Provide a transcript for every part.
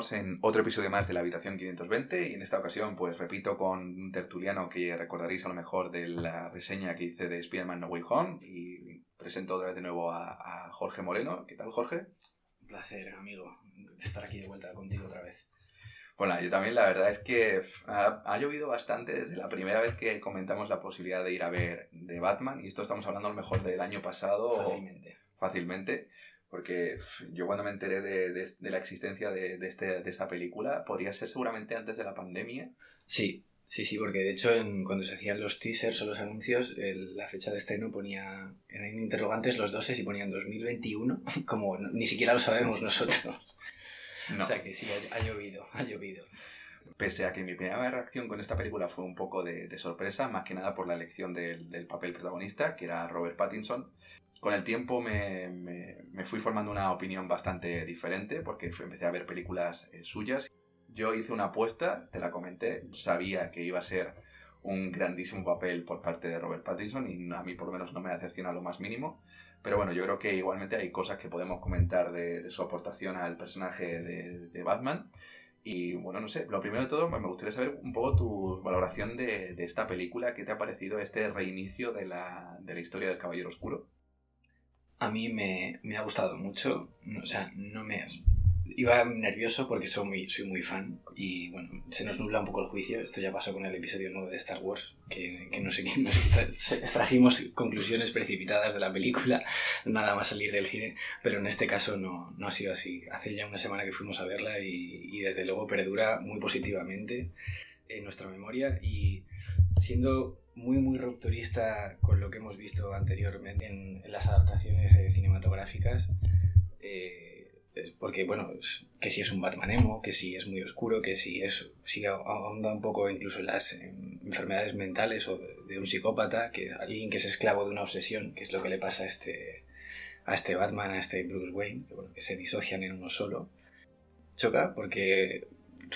Estamos en otro episodio más de la Habitación 520 y en esta ocasión pues repito con un tertuliano que recordaréis a lo mejor de la reseña que hice de Spider-Man No Way Home y presento otra vez de nuevo a, a Jorge Moreno. ¿Qué tal Jorge? Un placer, amigo, estar aquí de vuelta contigo otra vez. Bueno, yo también la verdad es que ha, ha, llovido bastante desde la primera vez que comentamos la posibilidad de ir a ver de Batman y esto estamos hablando a lo mejor del año pasado. Fácilmente. Fácilmente. Porque yo cuando me enteré de, de, de la existencia de, de, este, de esta película, podría ser seguramente antes de la pandemia. Sí, sí, sí, porque de hecho en, cuando se hacían los teasers o los anuncios, el, la fecha de estreno ponía en interrogantes los doses y ponían 2021, como ni siquiera lo sabemos nosotros. No. O sea que sí, ha, ha, llovido, ha llovido. Pese a que mi primera reacción con esta película fue un poco de, de sorpresa, más que nada por la elección del, del papel protagonista, que era Robert Pattinson, con el tiempo me, me, fui formando una opinión bastante diferente porque empecé a ver películas eh, suyas. Yo hice una apuesta, te la comenté, sabía que iba a ser un grandísimo papel por parte de Robert Pattinson y a mí por lo menos no me decepciona lo más mínimo. Pero bueno, yo creo que igualmente hay cosas que podemos comentar de, su aportación al personaje de, de, Batman. Y bueno, no sé, lo primero de todo me gustaría saber un poco tu valoración de, de esta película, ¿qué te ha parecido este reinicio de la, de la historia del Caballero Oscuro? A mí me, me, ha gustado mucho. O sea, no me. Iba nervioso porque soy muy, soy muy fan y bueno, se nos nubla un poco el juicio. Esto ya pasó con el episodio 9 de Star Wars, que, que no sé qué, extrajimos conclusiones precipitadas de la película, nada más salir del cine, pero en este caso no, no ha sido así. Hace ya una semana que fuimos a verla y, y desde luego perdura muy positivamente en nuestra memoria y siendo muy, muy rupturista con lo que hemos visto anteriormente en, las adaptaciones eh, cinematográficas. Eh, porque, bueno, que si es un Batman emo, que si es muy oscuro, que si es si ahonda un poco incluso en las enfermedades mentales o de un psicópata, que alguien que es esclavo de una obsesión, que es lo que le pasa a este, a este Batman, a este Bruce Wayne, que se disocian en uno solo. Choca porque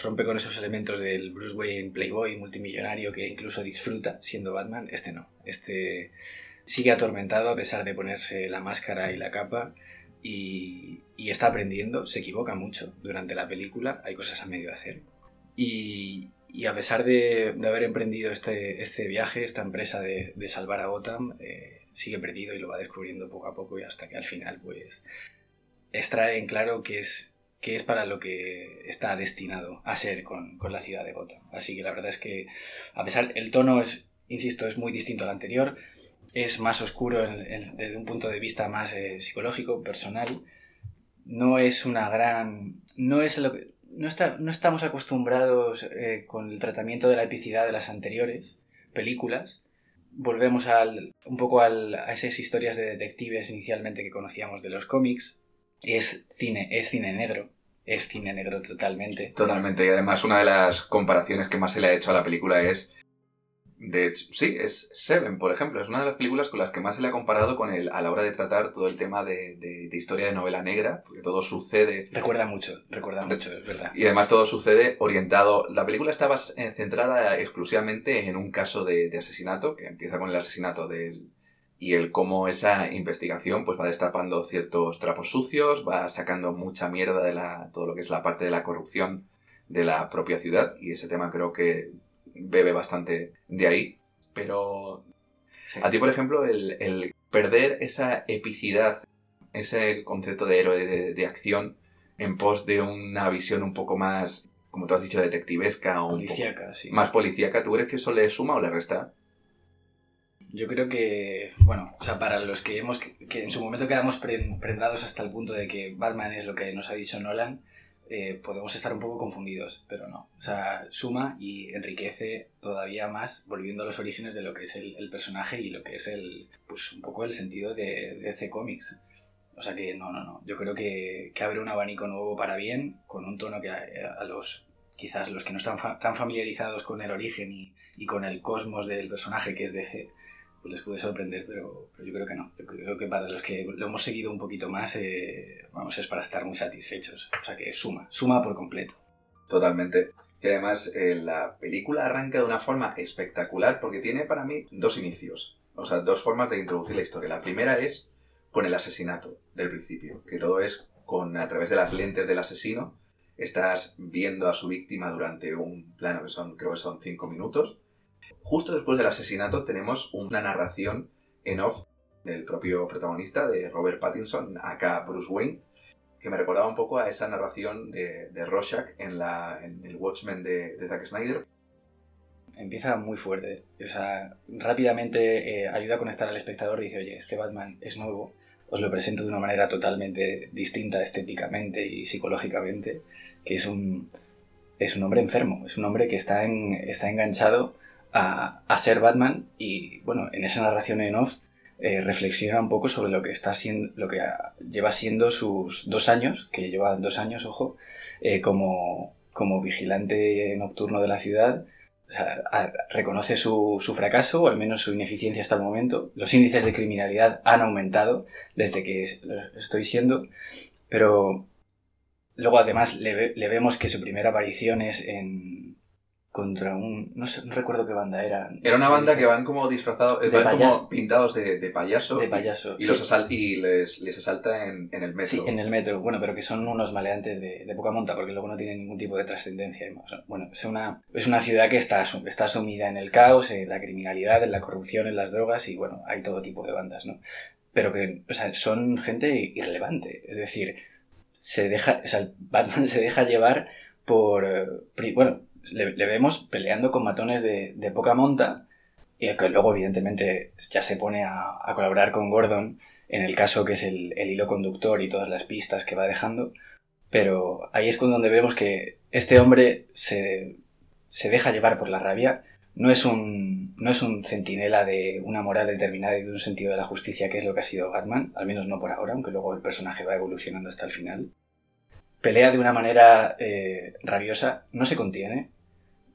rompe con esos elementos del Bruce Wayne playboy multimillonario que incluso disfruta siendo Batman. Este no. Este sigue atormentado a pesar de ponerse la máscara y la capa y, y está aprendiendo. Se equivoca mucho durante la película. Hay cosas a medio hacer. Y, y a pesar de, de, haber emprendido este, este viaje, esta empresa de, de salvar a Gotham, eh, sigue perdido y lo va descubriendo poco a poco y hasta que al final pues extrae en claro que es que es para lo que está destinado a ser con, con, la ciudad de Gotham. Así que la verdad es que, a pesar, el tono es, insisto, es muy distinto al anterior, es más oscuro desde un punto de vista más eh, psicológico, personal. No es una gran. No es lo que. No, está, no estamos acostumbrados eh, con el tratamiento de la epicidad de las anteriores películas. Volvemos al, un poco al, a esas historias de detectives inicialmente que conocíamos de los cómics, es cine, es cine negro. Es cine negro totalmente. Totalmente. Y además una de las comparaciones que más se le ha hecho a la película es... De hecho, sí, es Seven, por ejemplo. Es una de las películas con las que más se le ha comparado con el, a la hora de tratar todo el tema de, de, de historia de novela negra, porque todo sucede... Recuerda mucho, recuerda mucho, es verdad. Y además todo sucede orientado... La película estaba centrada exclusivamente en un caso de, de asesinato, que empieza con el asesinato del, y el cómo esa investigación pues va destapando ciertos trapos sucios, va sacando mucha mierda de la, todo lo que es la parte de la corrupción de la propia ciudad y ese tema creo que bebe bastante de ahí. Pero sí. a ti, por ejemplo, el, el, perder esa epicidad, ese concepto de héroe de, de, acción en pos de una visión un poco más, como tú has dicho, detectivesca o policíaca, sí. más policíaca, ¿tú crees que eso le suma o le resta? Yo creo que, bueno, o sea, para los que hemos, que en su momento quedamos prendados hasta el punto de que Batman es lo que nos ha dicho Nolan, eh, podemos estar un poco confundidos, pero no. O sea, suma y enriquece todavía más, volviendo a los orígenes de lo que es el, personaje y lo que es el, pues un poco el sentido de, de C Comics. O sea que no, no, no. Yo creo que, que abre un abanico nuevo para bien, con un tono que a, a los quizás los que no están fa tan familiarizados con el origen y, y, con el cosmos del personaje que es DC, pues les puede sorprender, pero, yo creo que no. Yo creo que para los que lo hemos seguido un poquito más, eh, vamos, es para estar muy satisfechos. O sea que suma, suma por completo. Totalmente. Y además eh, la película arranca de una forma espectacular porque tiene para mí dos inicios. O sea, dos formas de introducir la historia. La primera es con el asesinato del principio, que todo es con a través de las lentes del asesino estás viendo a su víctima durante un plano que son, creo que son cinco minutos. Justo después del asesinato tenemos una narración en off del propio protagonista, de Robert Pattinson, acá Bruce Wayne, que me recordaba un poco a esa narración de, de Rorschach en, la, en el Watchmen de, Zack Snyder. Empieza muy fuerte. O sea, rápidamente eh, ayuda a conectar al espectador y dice, oye, este Batman es nuevo, os lo presento de una manera totalmente distinta estéticamente y psicológicamente, que es un, es un hombre enfermo, es un hombre que está, en, está enganchado a, ser Batman y, bueno, en esa narración en off eh, reflexiona un poco sobre lo que está siendo, lo que lleva siendo sus dos años, que lleva dos años, ojo, eh, como, como vigilante nocturno de la ciudad. reconoce su, su, fracaso, o al menos su ineficiencia hasta el momento. Los índices de criminalidad han aumentado desde que estoy siendo, pero luego además le vemos que su primera aparición es en, contra un. No, sé, no recuerdo qué banda era. Era una banda que van como disfrazados, van como pintados de, de payaso. De payaso. Y, los asal y les, les, asalta en, en, el metro. Sí, en el metro. Bueno, pero que son unos maleantes de, de poca monta, porque luego no tienen ningún tipo de trascendencia. Bueno, es una, es una ciudad que está, está sumida en el caos, en la criminalidad, en la corrupción, en las drogas, y bueno, hay todo tipo de bandas, ¿no? Pero que, o sea, son gente irrelevante. Es decir, se deja, o sea, Batman se deja llevar por. Eh, bueno, le, vemos peleando con matones de, poca monta y que luego evidentemente ya se pone a, colaborar con Gordon en el caso que es el, hilo conductor y todas las pistas que va dejando, pero ahí es donde vemos que este hombre se, deja llevar por la rabia, no es, un, no es un centinela de una moral determinada y de un sentido de la justicia que es lo que ha sido Batman, al menos no por ahora, aunque luego el personaje va evolucionando hasta el final. Pelea de una manera eh, rabiosa, no se contiene,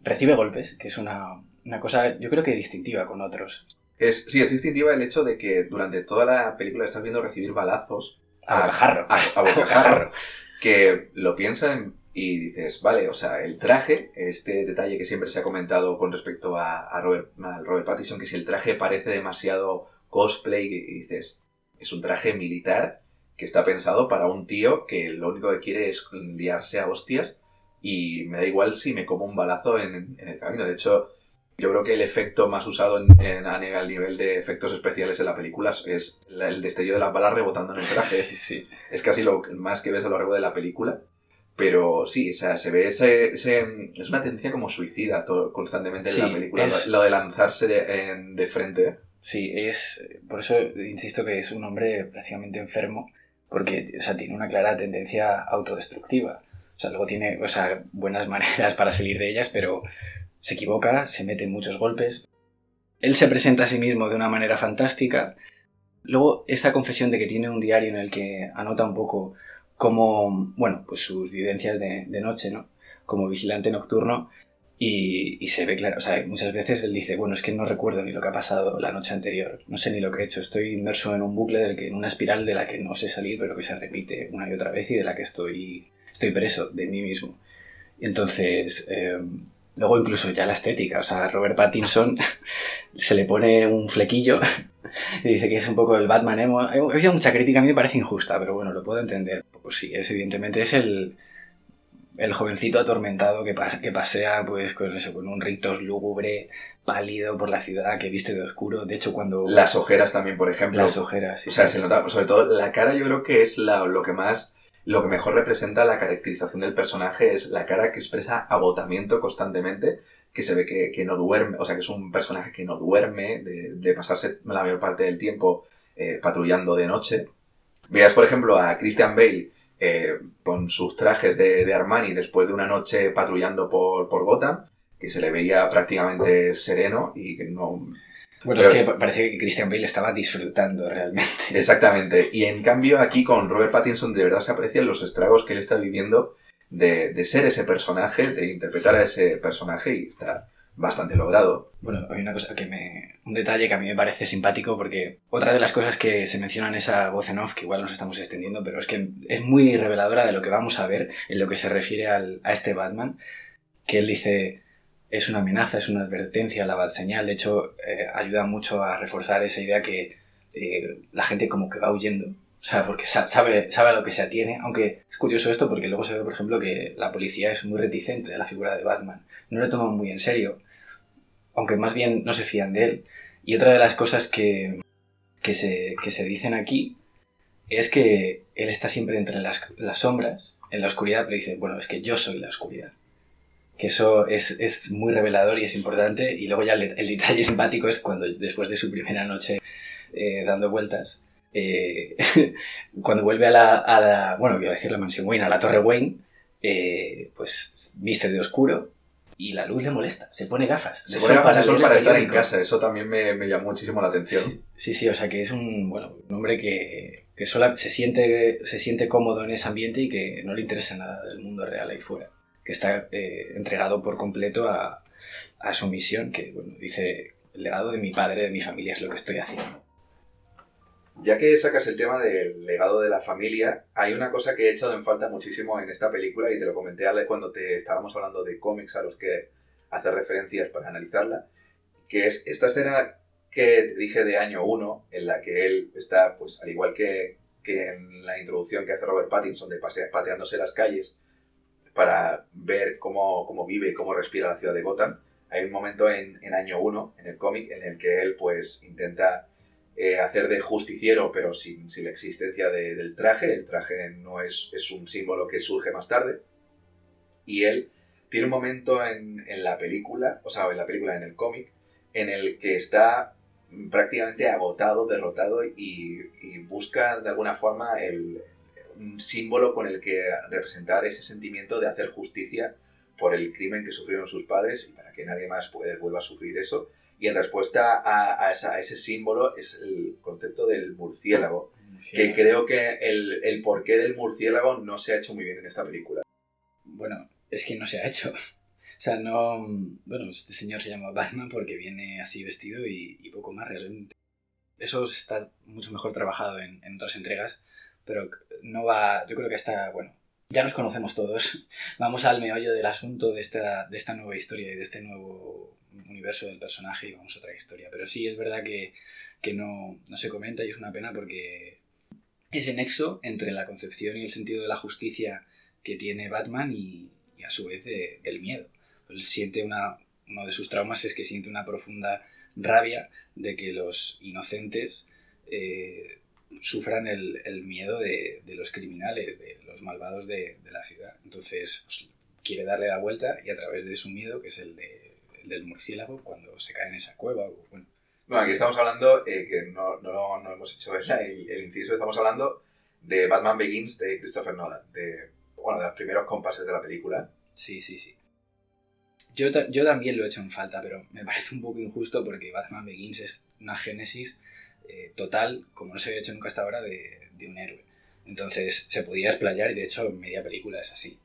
recibe golpes, que es una, cosa yo creo que distintiva con otros. Es, sí, es distintiva el hecho de que durante toda la película estás viendo recibir balazos a, bocajarro. A, bocajarro. que lo piensan y dices, vale, o sea, el traje, este detalle que siempre se ha comentado con respecto a, Robert, Robert Pattinson, que si el traje parece demasiado cosplay, y dices, es un traje militar que está pensado para un tío que lo único que quiere es liarse a hostias y me da igual si me como un balazo en, el camino. De hecho, yo creo que el efecto más usado en, a nivel de efectos especiales en la película es el destello de las balas rebotando en el traje. sí, Es casi lo más que ves a lo largo de la película. Pero sí, o sea, se ve ese, ese es una tendencia como suicida todo, constantemente en la película, lo de lanzarse de, de frente. Sí, es, por eso insisto que es un hombre prácticamente enfermo, porque o sea, tiene una clara tendencia autodestructiva. O sea, luego tiene o sea, buenas maneras para salir de ellas, pero se equivoca, se mete en muchos golpes. Él se presenta a sí mismo de una manera fantástica. Luego, esta confesión de que tiene un diario en el que anota un poco cómo, bueno, pues sus vivencias de, noche, ¿no? Como vigilante nocturno. Y, se ve claro, o sea, muchas veces él dice, bueno, es que no recuerdo ni lo que ha pasado la noche anterior, no sé ni lo que he hecho, estoy inmerso en un bucle del que, en una espiral de la que no sé salir, pero que se repite una y otra vez y de la que estoy estoy preso de mí mismo. Entonces, em, luego incluso ya la estética, o sea, Robert Pattinson se le pone un flequillo y dice que es un poco el Batman emo. He oído mucha crítica, a mí me parece injusta, pero bueno, lo puedo entender. Pues sí, es evidentemente es el, el jovencito atormentado que, que pasea pues con eso, con un rictus lúgubre, pálido por la ciudad, que viste de oscuro. De hecho, cuando... Las ojeras también, por ejemplo. Las ojeras, sí. O sea, se nota, sobre todo la cara yo creo que es la, lo que más lo que mejor representa la caracterización del personaje es la cara que expresa agotamiento constantemente, que se ve que, no duerme, o sea, que es un personaje que no duerme, de, pasarse la mayor parte del tiempo eh, patrullando de noche. Veas, por ejemplo, a Christian Bale eh, con sus trajes de, Armani después de una noche patrullando por, por Gotham, que se le veía prácticamente sereno y que no, bueno, es que parece que Christian Bale estaba disfrutando realmente. Exactamente. Y en cambio aquí con Robert Pattinson de verdad se aprecian los estragos que él está viviendo de, de ser ese personaje, de interpretar a ese personaje y está bastante logrado. Bueno, hay una cosa que me... un detalle que a mí me parece simpático porque otra de las cosas que se menciona en esa voz en off, que igual nos estamos extendiendo, pero es que es muy reveladora de lo que vamos a ver en lo que se refiere al, a este Batman, que él dice es una amenaza, es una advertencia, la bad señal. De hecho, eh, ayuda mucho a reforzar esa idea que eh, la gente como que va huyendo O sea, porque sabe, sabe a lo que se atiene, aunque es curioso esto porque luego se ve, por ejemplo, que la policía es muy reticente de la figura de Batman. No lo toman muy en serio, aunque más bien no se fían de él. Y otra de las cosas que, que, se, que se dicen aquí es que él está siempre entre las, las sombras, en la oscuridad, pero dice, bueno, es que yo soy la oscuridad que eso es, es, muy revelador y es importante. Y luego ya el, detalle simpático es cuando después de su primera noche eh, dando vueltas, eh, cuando vuelve a la, bueno, voy a decir la mansión Wayne, a la torre Wayne, eh, pues viste de oscuro y la luz le molesta, se pone gafas. Se pone gafas para, para estar en casa, eso también me, me llamó muchísimo la atención. Sí, sí, o sea que es un, bueno, un hombre que, que sola, se, siente, se siente cómodo en ese ambiente y que no le interesa nada del mundo real ahí fuera que está eh, entregado por completo a, a, su misión, que bueno, dice, el legado de mi padre, de mi familia es lo que estoy haciendo. Ya que sacas el tema del legado de la familia, hay una cosa que he echado en falta muchísimo en esta película y te lo comenté Ale cuando te estábamos hablando de cómics a los que hace referencias para analizarla, que es esta escena que dije de año 1, en la que él está, pues al igual que, que en la introducción que hace Robert Pattinson de pateándose las calles, para ver cómo, cómo vive y cómo respira la ciudad de Gotham. Hay un momento en, en año 1, en el cómic, en el que él pues intenta eh, hacer de justiciero, pero sin, sin la existencia del traje. El traje no es, es, un símbolo que surge más tarde. Y él tiene un momento en, en la película, o sea, en la película, en el cómic, en el que está prácticamente agotado, derrotado y, busca de alguna forma el, un símbolo con el que representar ese sentimiento de hacer justicia por el crimen que sufrieron sus padres y para que nadie más vuelva a sufrir eso. Y en respuesta a, ese símbolo es el concepto del murciélago, que creo que el, el porqué del murciélago no se ha hecho muy bien en esta película. Bueno, es que no se ha hecho. O sea, no. Bueno, este señor se llama Batman porque viene así vestido y, poco más realmente. Eso está mucho mejor trabajado en, en, otras entregas pero no va, yo creo que está, bueno, ya nos conocemos todos, vamos al meollo del asunto de esta, de esta nueva historia y de este nuevo universo del personaje y vamos a otra historia, pero sí es verdad que, que no, no se comenta y es una pena porque ese nexo entre la concepción y el sentido de la justicia que tiene Batman y, a su vez del miedo. Siente una, uno de sus traumas es que siente una profunda rabia de que los inocentes eh, sufran el, el miedo de, de, los criminales, de los malvados de, de la ciudad. Entonces, pues, quiere darle la vuelta y a través de su miedo, que es el, de, del murciélago, cuando se cae en esa cueva. Bueno, bueno aquí estamos hablando, eh, que no, no, no, hemos hecho el, el, inciso, estamos hablando de Batman Begins de Christopher Nolan, de, bueno, de los primeros compases de la película. Sí, sí, sí. Yo, yo también lo he hecho en falta, pero me parece un poco injusto porque Batman Begins es una génesis eh, total, como no se había hecho nunca hasta ahora, de, de, un héroe. Entonces se podía explayar y de hecho media película es así.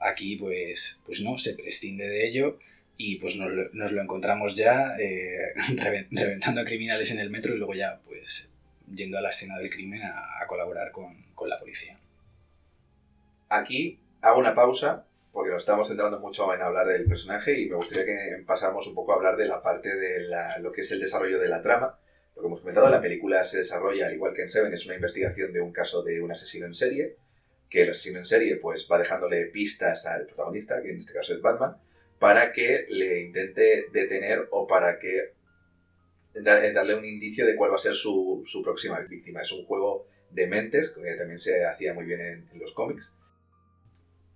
Aquí pues, pues no, se prescinde de ello y pues nos, lo encontramos ya eh, reventando a criminales en el metro y luego ya pues yendo a la escena del crimen a, a colaborar con, con, la policía. Aquí hago una pausa porque nos estamos centrando mucho en hablar del personaje y me gustaría que pasáramos un poco a hablar de la parte de la, lo que es el desarrollo de la trama lo que hemos comentado, la película se desarrolla, al igual que en Seven, es una investigación de un caso de un asesino en serie, que el asesino en serie pues va dejándole pistas al protagonista, que en este caso es Batman, para que le intente detener o para que darle un indicio de cuál va a ser su, su próxima víctima. Es un juego de mentes, que también se hacía muy bien en, en los cómics.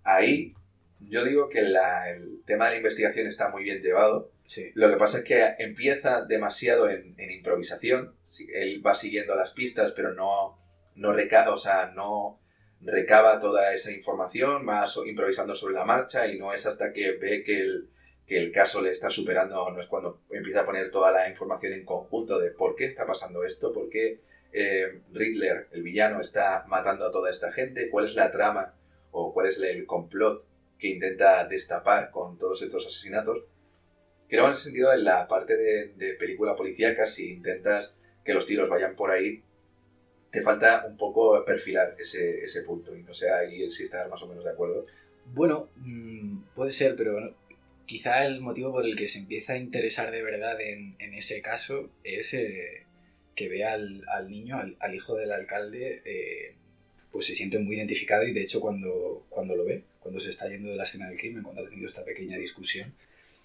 Ahí yo digo que la, el tema de la investigación está muy bien llevado, lo que pasa es que empieza demasiado en, en, improvisación. Él va siguiendo las pistas, pero no, no, recaba, o sea, no recaba toda esa información, va improvisando sobre la marcha y no es hasta que ve que el, que el caso le está superando, no es cuando empieza a poner toda la información en conjunto de por qué está pasando esto, por qué eh, Riddler, el villano, está matando a toda esta gente, cuál es la trama o cuál es el complot que intenta destapar con todos estos asesinatos. Creo en ese sentido, en la parte de, de película policíaca, si intentas que los tiros vayan por ahí, te falta un poco perfilar ese, ese punto. Y no sé ahí si estás más o menos de acuerdo. Bueno, mmm, puede ser, pero bueno, quizá el motivo por el que se empieza a interesar de verdad en, en ese caso es eh, que ve al, niño, al, hijo del alcalde, eh, pues se siente muy identificado y de hecho cuando, cuando lo ve, cuando se está yendo de la escena del crimen, cuando ha tenido esta pequeña discusión,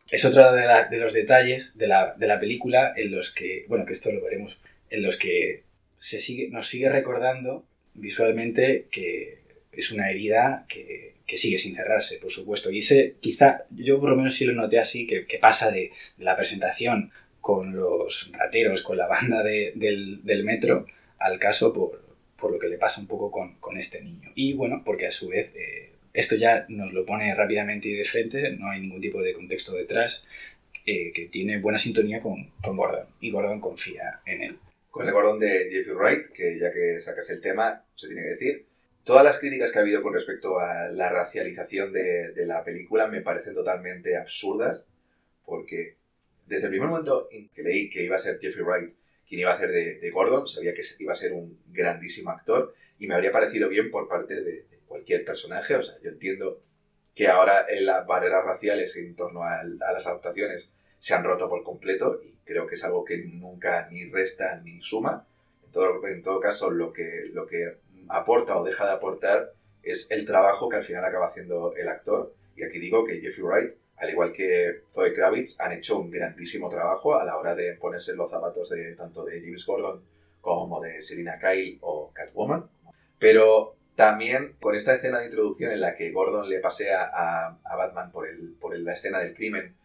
es otro de, los detalles de la, de la, película en los que, bueno, que esto lo veremos, en los que se sigue, nos sigue recordando visualmente que es una herida que, que sigue sin cerrarse, por supuesto. Y ese, quizá, yo por lo menos sí lo noté así, que, que pasa de, la presentación con los rateros, con la banda de, del, metro, al caso por, por, lo que le pasa un poco con, con este niño. Y bueno, porque a su vez eh, esto ya nos lo pone rápidamente y de frente, no hay ningún tipo de contexto detrás, eh, que tiene buena sintonía con, con, Gordon, y Gordon confía en él. Con el Gordon de Jeffrey Wright, que ya que sacas el tema, se tiene que decir, todas las críticas que ha habido con respecto a la racialización de, la película me parecen totalmente absurdas, porque desde el primer momento en que leí que iba a ser Jeffrey Wright quien iba a hacer de, Gordon, sabía que iba a ser un grandísimo actor y me habría parecido bien por parte de, cualquier personaje. O sea, yo entiendo que ahora las barreras raciales en torno a, las adaptaciones se han roto por completo y creo que es algo que nunca ni resta ni suma. En todo, en todo caso, lo que, lo que aporta o deja de aportar es el trabajo que al final acaba haciendo el actor. Y aquí digo que Jeffrey Wright, al igual que Zoe Kravitz, han hecho un grandísimo trabajo a la hora de ponerse los zapatos de tanto de James Gordon como de Selina Kyle o Catwoman. Pero también con esta escena de introducción en la que Gordon le pasea a, a Batman por, el, por la escena del crimen,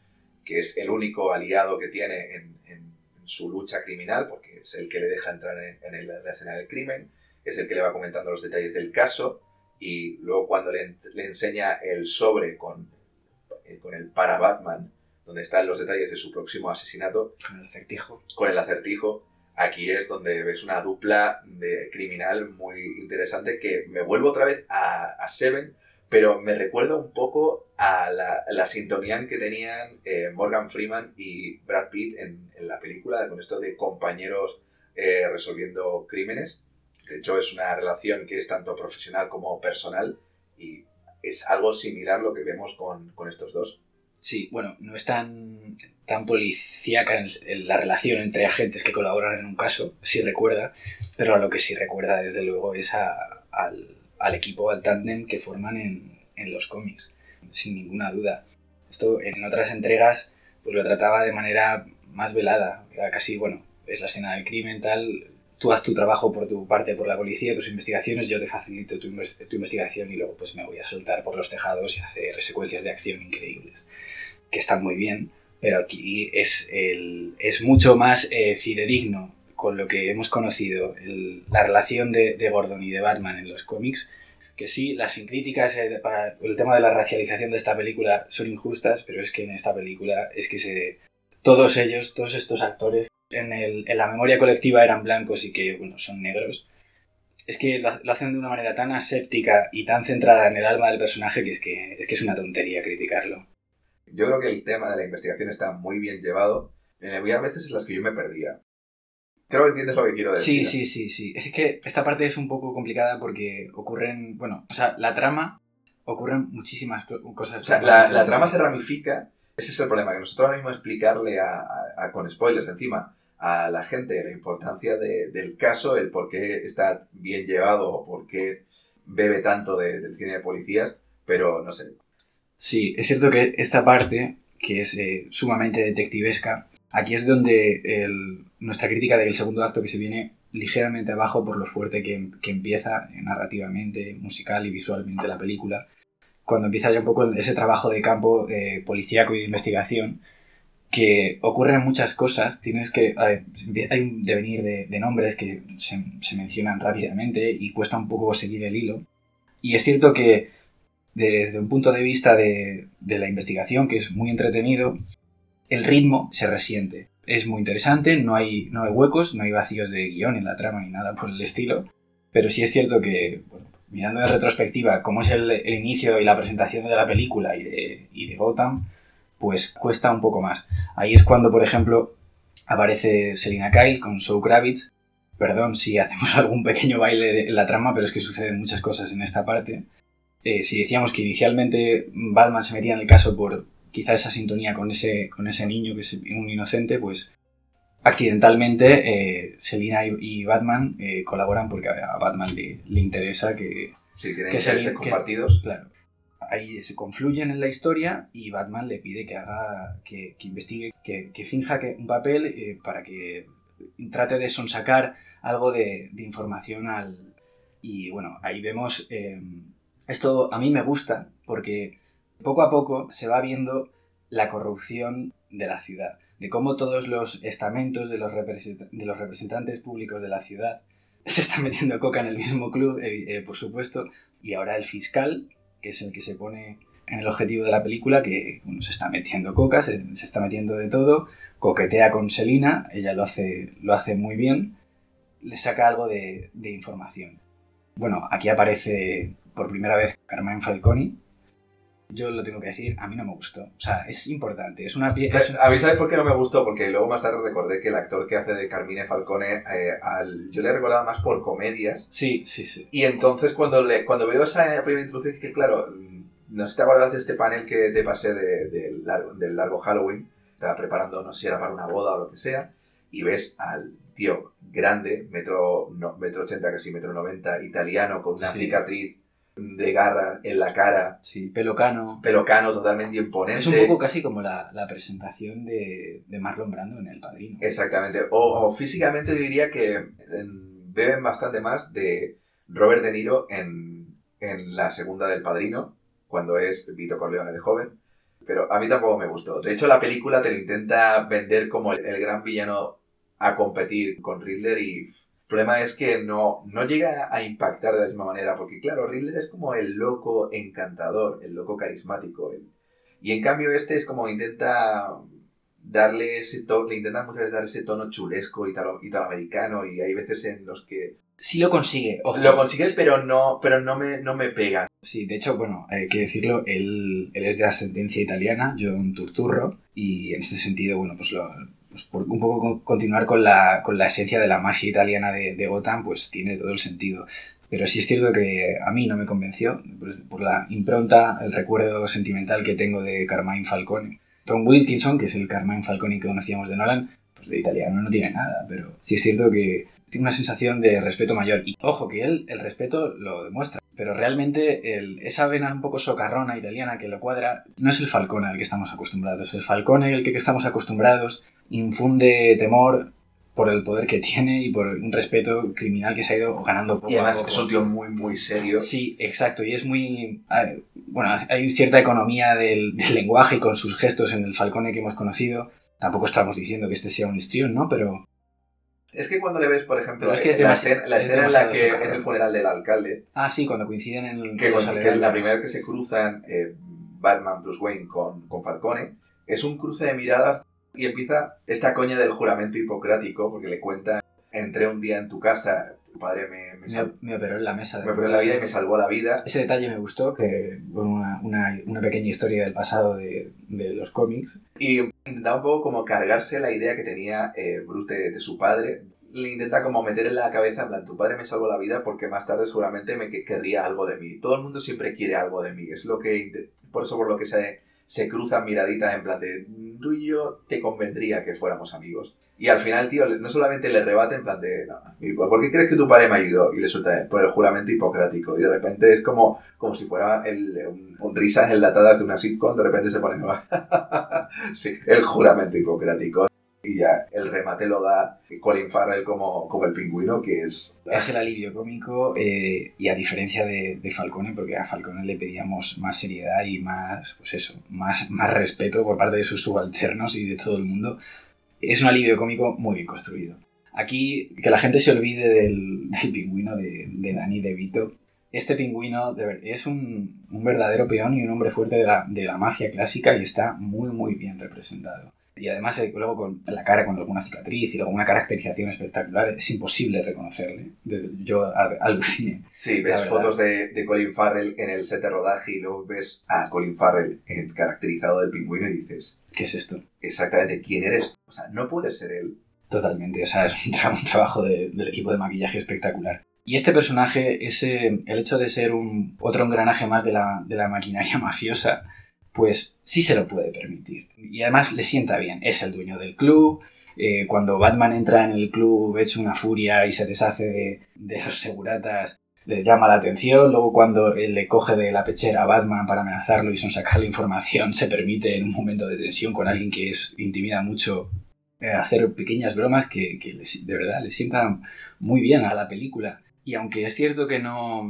que es el único aliado que tiene en, en, su lucha criminal, porque es el que le deja entrar en, en la escena del crimen, es el que le va comentando los detalles del caso y luego cuando le, le enseña el sobre con, eh, con el para Batman, donde están los detalles de su próximo asesinato. Con el acertijo. Con el acertijo. Aquí es donde ves una dupla de criminal muy interesante que me vuelvo otra vez a, a Seven, pero me recuerda un poco a la, la sintonía que tenían eh, Morgan Freeman y Brad Pitt en, en, la película, con esto de compañeros eh, resolviendo crímenes. De hecho, es una relación que es tanto profesional como personal y es algo similar lo que vemos con, con estos dos. Sí, bueno, no es tan, tan policíaca en la relación entre agentes que colaboran en un caso, sí recuerda, pero a lo que sí recuerda desde luego es a, al, al, equipo, al tándem que forman en, en los cómics, sin ninguna duda. Esto en otras entregas pues lo trataba de manera más velada, era casi, bueno, es la escena del crimen, tal, tú haz tu trabajo por tu parte, por la policía, tus investigaciones, yo te facilito tu, investigación y luego pues me voy a soltar por los tejados y hacer secuencias de acción increíbles, que están muy bien, pero aquí es, el, es mucho más eh, fidedigno con lo que hemos conocido, la relación de, de, Gordon y de Batman en los cómics, que sí, las críticas eh, para el tema de la racialización de esta película son injustas, pero es que en esta película es que se, todos ellos, todos estos actores en, el, en, la memoria colectiva eran blancos y que, bueno, son negros, es que lo, lo, hacen de una manera tan aséptica y tan centrada en el alma del personaje que es que es, que es una tontería criticarlo. Yo creo que el tema de la investigación está muy bien llevado. Eh, había veces en las que yo me perdía. Creo que entiendes lo que quiero decir. Sí, sí, sí, sí. Es que esta parte es un poco complicada porque ocurren, bueno, o sea, la trama ocurren muchísimas cosas. O sea, la, la trama se ramifica. Ese es el problema, que nosotros ahora mismo explicarle a, a, a, con spoilers encima a la gente la importancia de, del caso, el por qué está bien llevado o por qué bebe tanto de, del cine de policías, pero no sé. Sí, es cierto que esta parte, que es eh, sumamente detectivesca, aquí es donde nuestra crítica del segundo acto que se viene ligeramente abajo por lo fuerte que, empieza narrativamente, musical y visualmente la película, cuando empieza ya un poco ese trabajo de campo eh, policíaco y de investigación, que ocurren muchas cosas, tienes que... Hay un devenir de, nombres que se, mencionan rápidamente y cuesta un poco seguir el hilo. Y es cierto que desde un punto de vista de la investigación, que es muy entretenido, el ritmo se resiente. Es muy interesante, no hay, no hay huecos, no hay vacíos de guion en la trama ni nada por el estilo, pero sí es cierto que, bueno, mirando de retrospectiva cómo es el, inicio y la presentación de la película y de, Gotham, pues cuesta un poco más. Ahí es cuando, por ejemplo, aparece Selina Kyle con Zoe Kravitz. Perdón si hacemos algún pequeño baile en la trama, pero es que suceden muchas cosas en esta parte. Eh, si decíamos que inicialmente Batman se metía en el caso por quizá esa sintonía con ese, con ese niño que es un inocente, pues accidentalmente eh, Selina y, Batman eh, colaboran porque a Batman le, interesa que... Sí, tienen intereses compartidos. claro. Ahí se confluyen en la historia y Batman le pide que haga, que, investigue, que, finja que un papel eh, para que trate de sonsacar algo de, información al... Y bueno, ahí vemos... esto a mí me gusta porque poco a poco se va viendo la corrupción de la ciudad de cómo todos los estamentos de los, representantes públicos de la ciudad se están metiendo coca en el mismo club, eh, eh, por supuesto, y ahora el fiscal, que es el que se pone en el objetivo de la película, que se está metiendo coca, se, está metiendo de todo, coquetea con Selina, ella lo hace, lo hace muy bien, le saca algo de, de información. Bueno, aquí aparece por primera vez Carmen Falconi, yo lo tengo que decir, a mí no me gustó. O sea, es importante. Es una pieza. A mí, ¿sabes por qué no me gustó? Porque luego más tarde recordé que el actor que hace de Carmine Falcone, eh, al... yo le recordaba más por comedias. Sí, sí, sí. Y entonces cuando, le, cuando veo esa primera introducción, que claro, no sé si te acuerdas de este panel que te pasé de, del largo Halloween. Estaba preparando, no sé si era para una boda o lo que sea. Y ves al tío grande, metro, no, metro 80, casi metro 90, italiano, con una cicatriz de garra en la cara. Sí, pelocano. Pelocano, totalmente imponente. Es un poco casi como la, presentación de, Marlon Brando en El Padrino. Exactamente. O, físicamente diría que beben bastante más de Robert De Niro en, la segunda del Padrino, cuando es Vito Corleone de joven. Pero a mí tampoco me gustó. De hecho, la película te lo intenta vender como el gran villano a competir con Riddler y el problema es que no, no llega a impactar de la misma manera, porque claro, Riddler es como el loco encantador, el loco carismático. Y en cambio este es como intenta darle ese tono, le intentan muchas veces dar ese tono chulesco italo, italoamericano y hay veces en los que... Sí lo consigue. Lo consigue, pero no, pero no me, no me pega. Sí, de hecho, bueno, hay que decirlo, él, él es de ascendencia italiana, John Turturro, y en este sentido, bueno, pues lo, pues por un poco continuar con la, con la esencia de la magia italiana de, de, Gotham, pues tiene todo el sentido. Pero sí es cierto que a mí no me convenció, pues, por la impronta, el recuerdo sentimental que tengo de Carmine Falcone. Tom Wilkinson, que es el Carmine Falcone que conocíamos de Nolan, pues de italiano no tiene nada, pero sí es cierto que tiene una sensación de respeto mayor. Y ojo, que él el respeto lo demuestra. Pero realmente el, esa vena un poco socarrona italiana que lo cuadra no es el Falcone al que estamos acostumbrados. El Falcone al que estamos acostumbrados infunde temor por el poder que tiene y por un respeto criminal que se ha ido ganando poco y además es un tío muy muy serio. Sí exacto y es muy bueno hay cierta economía del, lenguaje y con sus gestos en el Falcone que hemos conocido. Tampoco estamos diciendo que este sea un histrión no pero es que cuando le ves, por ejemplo, es que la, escena, en la que es el funeral del alcalde. Ah, sí, cuando coinciden en el. Que, que la primera vez que se cruzan eh, Batman, Bruce Wayne con, con Falcone, es un cruce de miradas y empieza esta coña del juramento hipocrático, porque le cuenta, entré un día en tu casa, tu padre me... Me, me, operó en la mesa. De me operó en la vida y me salvó la vida. Ese detalle me gustó, que una, una, una pequeña historia del pasado de, de, los cómics. Y intentaba un poco como cargarse la idea que tenía eh, Bruce de, su padre. Le intenta como meter en la cabeza, en plan, tu padre me salvó la vida porque más tarde seguramente me querría algo de mí. Todo el mundo siempre quiere algo de mí. Es lo que... Por eso por lo que se se cruzan miraditas en plan de tú y yo te convendría que fuéramos amigos. Y al final, tío, no solamente le rebate en plan de, no, ¿por qué crees que tu padre me ayudó? Y le suelta por el juramento hipocrático. Y de repente es como, como si fuera el, un, risas enlatadas de una sitcom, de repente se pone, sí, el juramento hipocrático y ya el remate lo da Colin Farrell como, como el pingüino, que es... Es el alivio cómico eh, y a diferencia de, de, Falcone, porque a Falcone le pedíamos más seriedad y más, pues eso, más, más respeto por parte de sus subalternos y de todo el mundo, es un alivio cómico muy bien construido. Aquí, que la gente se olvide del, del pingüino de, de Danny DeVito. Este pingüino de es un, un, verdadero peón y un hombre fuerte de la, de la mafia clásica y está muy, muy bien representado. Y además, eh, luego con la cara con alguna cicatriz y luego una caracterización espectacular, es imposible reconocerle. Yo aluciné. Sí, ves fotos de, de, Colin Farrell en el set de rodaje y luego ves a Colin Farrell en caracterizado del pingüino y dices... ¿Qué es esto? Exactamente, ¿quién eres? O sea, no puede ser él. Totalmente, o sea, es un, trabajo del equipo de maquillaje espectacular. Y este personaje, ese, el hecho de ser un otro engranaje más de la, de la maquinaria mafiosa, pues sí se lo puede permitir. Y además le sienta bien. Es el dueño del club, Eh, cuando Batman entra en el club hecho una furia y se deshace de, de los seguratas, les llama la atención. Luego cuando él le coge de la pechera a Batman para amenazarlo y son sacar la información, se permite en un momento de tensión con alguien que es, intimida mucho eh, hacer pequeñas bromas que, de verdad le sientan muy bien a la película. Y aunque es cierto que no,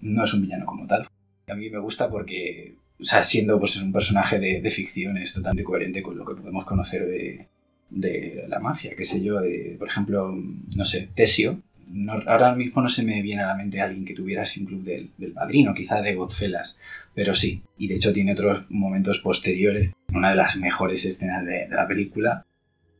no es un villano como tal, a mí me gusta porque, o sea, siendo pues, un personaje de, ficción, es totalmente coherente con lo que podemos conocer de, de la mafia, qué sé yo, de, por ejemplo, no sé, Tesio. Ahora mismo no se me viene a la mente alguien que tuviera un club del, del padrino, quizá de Godfellas, pero sí, y de hecho tiene otros momentos posteriores, una de las mejores escenas de, de la película,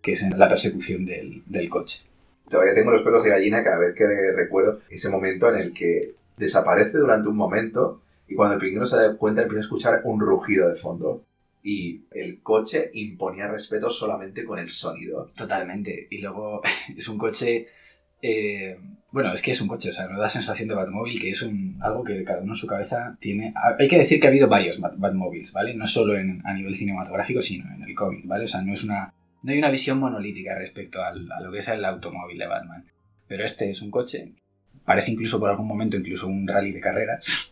que es en la persecución del, del coche. Todavía tengo los pelos de gallina cada vez que recuerdo ese momento en el que desaparece durante un momento y cuando el pingüino se da cuenta empieza a escuchar un rugido de fondo. Y el coche imponía respeto solamente con el sonido. Totalmente. Y luego es un coche. eh, bueno, es que es un coche, o sea, nos da sensación de Batmóvil, que es un, algo que cada uno en su cabeza tiene. a- Hay que decir que ha habido varios Bat- Batmóviles, ¿vale? No solo en, a nivel cinematográfico, sino en el cómic, ¿vale? O sea, no es una. No hay una visión monolítica respecto al- a lo que es el automóvil de Batman. Pero este es un coche, parece incluso por algún momento incluso un rally de carreras,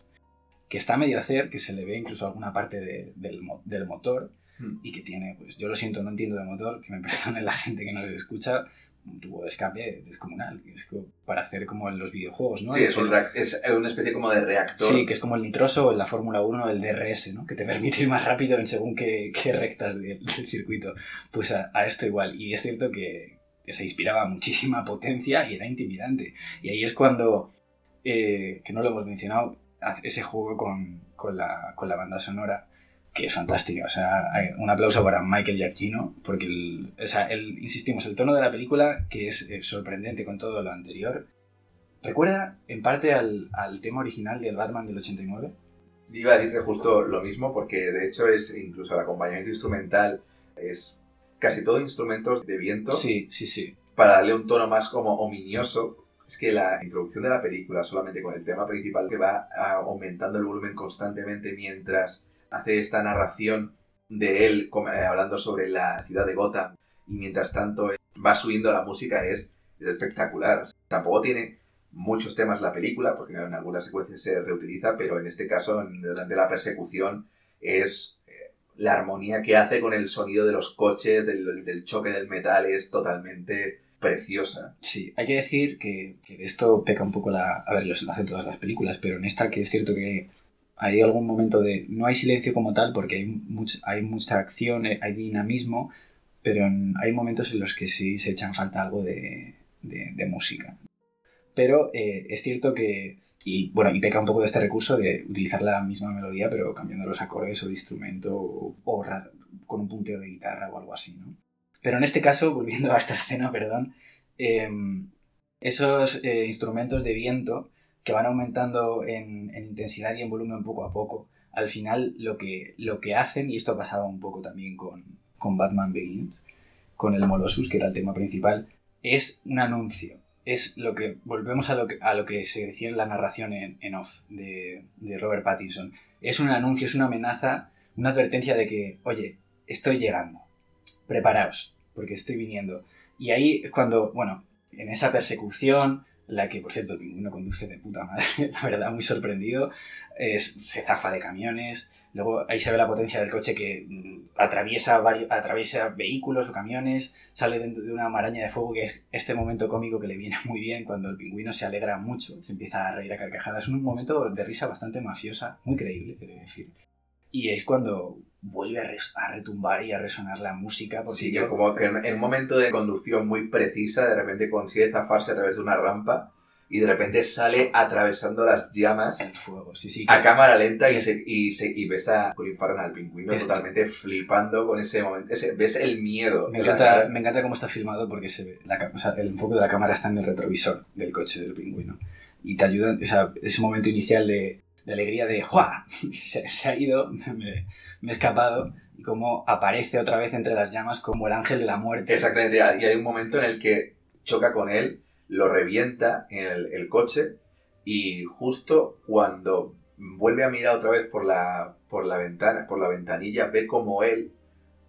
que está a medio hacer, que se le ve incluso alguna parte de- del, mo- del motor, Hmm. y que tiene, pues yo lo siento, no entiendo de motor, que me perdone la gente que nos escucha, un tubo de escape descomunal, que es para hacer como en los videojuegos, ¿no? Sí, es, un una especie como de reactor. Sí, que es como el nitroso en la Fórmula 1 el DRS, ¿no? Que te permite ir más rápido en según qué, qué rectas de- del circuito. Pues a, a esto igual. Y es cierto que, se inspiraba muchísima potencia y era intimidante. Y ahí es cuando, eh, que no lo hemos mencionado, ese juego con, con, la, con la banda sonora, que es fantástica. O sea, un aplauso para Michael Giacchino, porque, el, o sea, el, insistimos, el tono de la película, que es eh, sorprendente con todo lo anterior, recuerda en parte al, al tema original del Batman del 89. Iba a decirte justo lo mismo porque de hecho es incluso el acompañamiento instrumental es casi todo instrumentos de viento Sí, sí, sí. para darle un tono más como ominioso. Es que la introducción de la película solamente con el tema principal que va aumentando el volumen constantemente mientras hace esta narración de él eh, hablando sobre la ciudad de Gotham y mientras tanto eh, va subiendo la música es, es espectacular. Tampoco tiene muchos temas la película porque en algunas secuencias se reutiliza, pero en este caso durante la persecución es eh, la armonía que hace con el sonido de los coches, del, del choque del metal es totalmente preciosa. Sí, hay que decir que, esto peca un poco la... A ver, los hacen todas las películas, pero en esta que es cierto que hay algún momento de... No hay silencio como tal porque hay, much- hay mucha acción, eh, hay dinamismo, pero en- hay momentos en los que sí se echan falta algo de, música. Pero eh, es cierto que... Y bueno, y peca un poco de este recurso de utilizar la misma melodía, pero cambiando los acordes o instrumento o, con un punteo de guitarra o algo así, ¿no? Pero en este caso, volviendo a esta escena, perdón, eh, esos eh, instrumentos de viento que van aumentando en, en intensidad y en volumen poco a poco, al final lo que, lo que hacen, y esto pasaba un poco también con, con Batman Begins, con el Molossus, que era el tema principal, es un anuncio. Es lo que. Volvemos a lo que, a lo que se decía en la narración en, en off de, de Robert Pattinson. Es un anuncio, es una amenaza, una advertencia de que, oye, estoy llegando. Preparaos, porque estoy viniendo. Y ahí es cuando, bueno, en esa persecución, la que por cierto el pingüino conduce de puta madre, la verdad, muy sorprendido, es- se zafa de camiones, luego ahí se ve la potencia del coche que mm, atraviesa, varios, atraviesa vehículos o camiones, sale dentro de una maraña de fuego que es este momento cómico que le viene muy bien cuando el pingüino se alegra mucho, se empieza a reír a carcajadas, es un momento de risa bastante mafiosa, muy creíble, quiero decir. Y es cuando vuelve a, retumbar y a resonar la música. Porque Sí, yo- como que en en un momento de conducción muy precisa, de repente consigue zafarse a través de una rampa y de repente sale atravesando las llamas El fuego, sí, sí. a que- cámara lenta y, se, y, se, y ves a Colin Farrell al pingüino Este- totalmente flipando con ese momento. Ese, ves el miedo. Me encanta, me encanta cómo está filmado porque se ve la o sea, el enfoque de la cámara está en el retrovisor del coche del pingüino. Y te ayuda, o sea, ese momento inicial de, alegría de ¡Jua! Se, ha ido, me, he escapado. Y cómo aparece otra vez entre las llamas como el ángel de la muerte. Exactamente, y hay un momento en el que choca con él, lo revienta en el, el coche y justo cuando vuelve a mirar otra vez por la, por la ventana, por la ventanilla, ve como él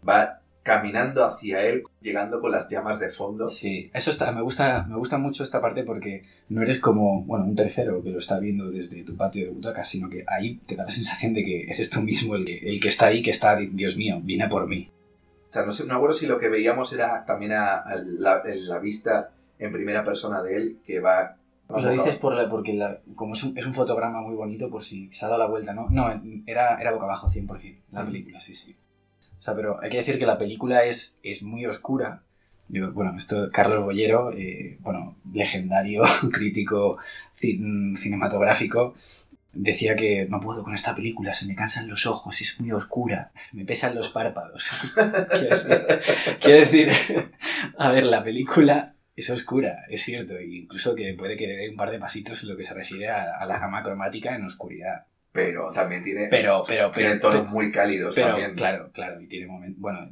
va caminando hacia él, llegando con las llamas de fondo. Sí, eso está, me gusta, me gusta mucho esta parte porque no eres como, bueno, un tercero que lo está viendo desde tu patio de butacas, sino que ahí te da la sensación de que eres tú mismo el que, el que está ahí, que está, Dios mío, viene por mí. O sea, no sé, no acuerdo si lo que veíamos era también a, la, la, vista en primera persona de él que va... Lo dices por porque la, como es un, es un, fotograma muy bonito por si se ha dado la vuelta, ¿no? No, era, era boca abajo 100% la película, sí, sí. O sea, pero hay que decir que la película es, es muy oscura. bueno, esto Carlos Bollero, eh, bueno, legendario crítico cinematográfico, decía que no puedo con esta película, se me cansan los ojos, es muy oscura, me pesan los párpados. quiero, decir, a ver, la película es oscura, es cierto, e incluso que puede que dé un par de pasitos en lo que se refiere a la gama cromática en oscuridad pero también tiene, pero, pero, tiene tonos muy cálidos también. Claro, claro, y tiene momentos, bueno,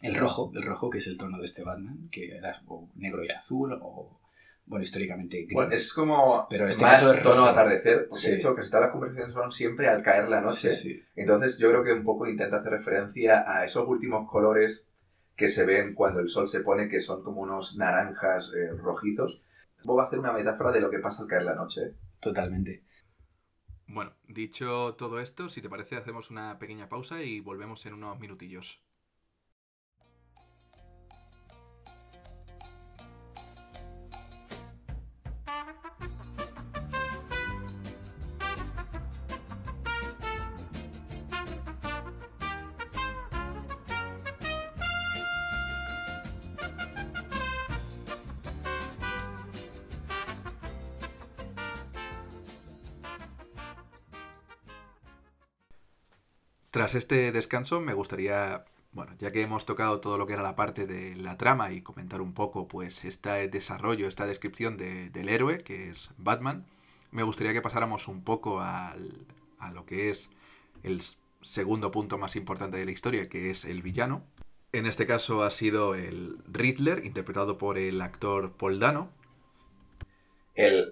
el rojo, el rojo que es el tono de este Batman, que era o negro y azul o bueno, históricamente gris. Bueno, es como pero este más tono atardecer, porque de hecho que todas las conversaciones son siempre al caer la noche. Entonces yo creo que un poco intenta hacer referencia a esos últimos colores que se ven cuando el sol se pone, que son como unos naranjas eh, rojizos. Va a hacer una metáfora de lo que pasa al caer la noche. Totalmente. Bueno, dicho todo esto, si te parece hacemos una pequeña pausa y volvemos en unos minutillos. Tras este descanso me gustaría, bueno, ya que hemos tocado todo lo que era la parte de la trama y comentar un poco pues este desarrollo, esta descripción del héroe que es Batman, me gustaría que pasáramos un poco a lo que es el segundo punto más importante de la historia, que es el villano. En este caso ha sido el Riddler, interpretado por el actor Paul Dano,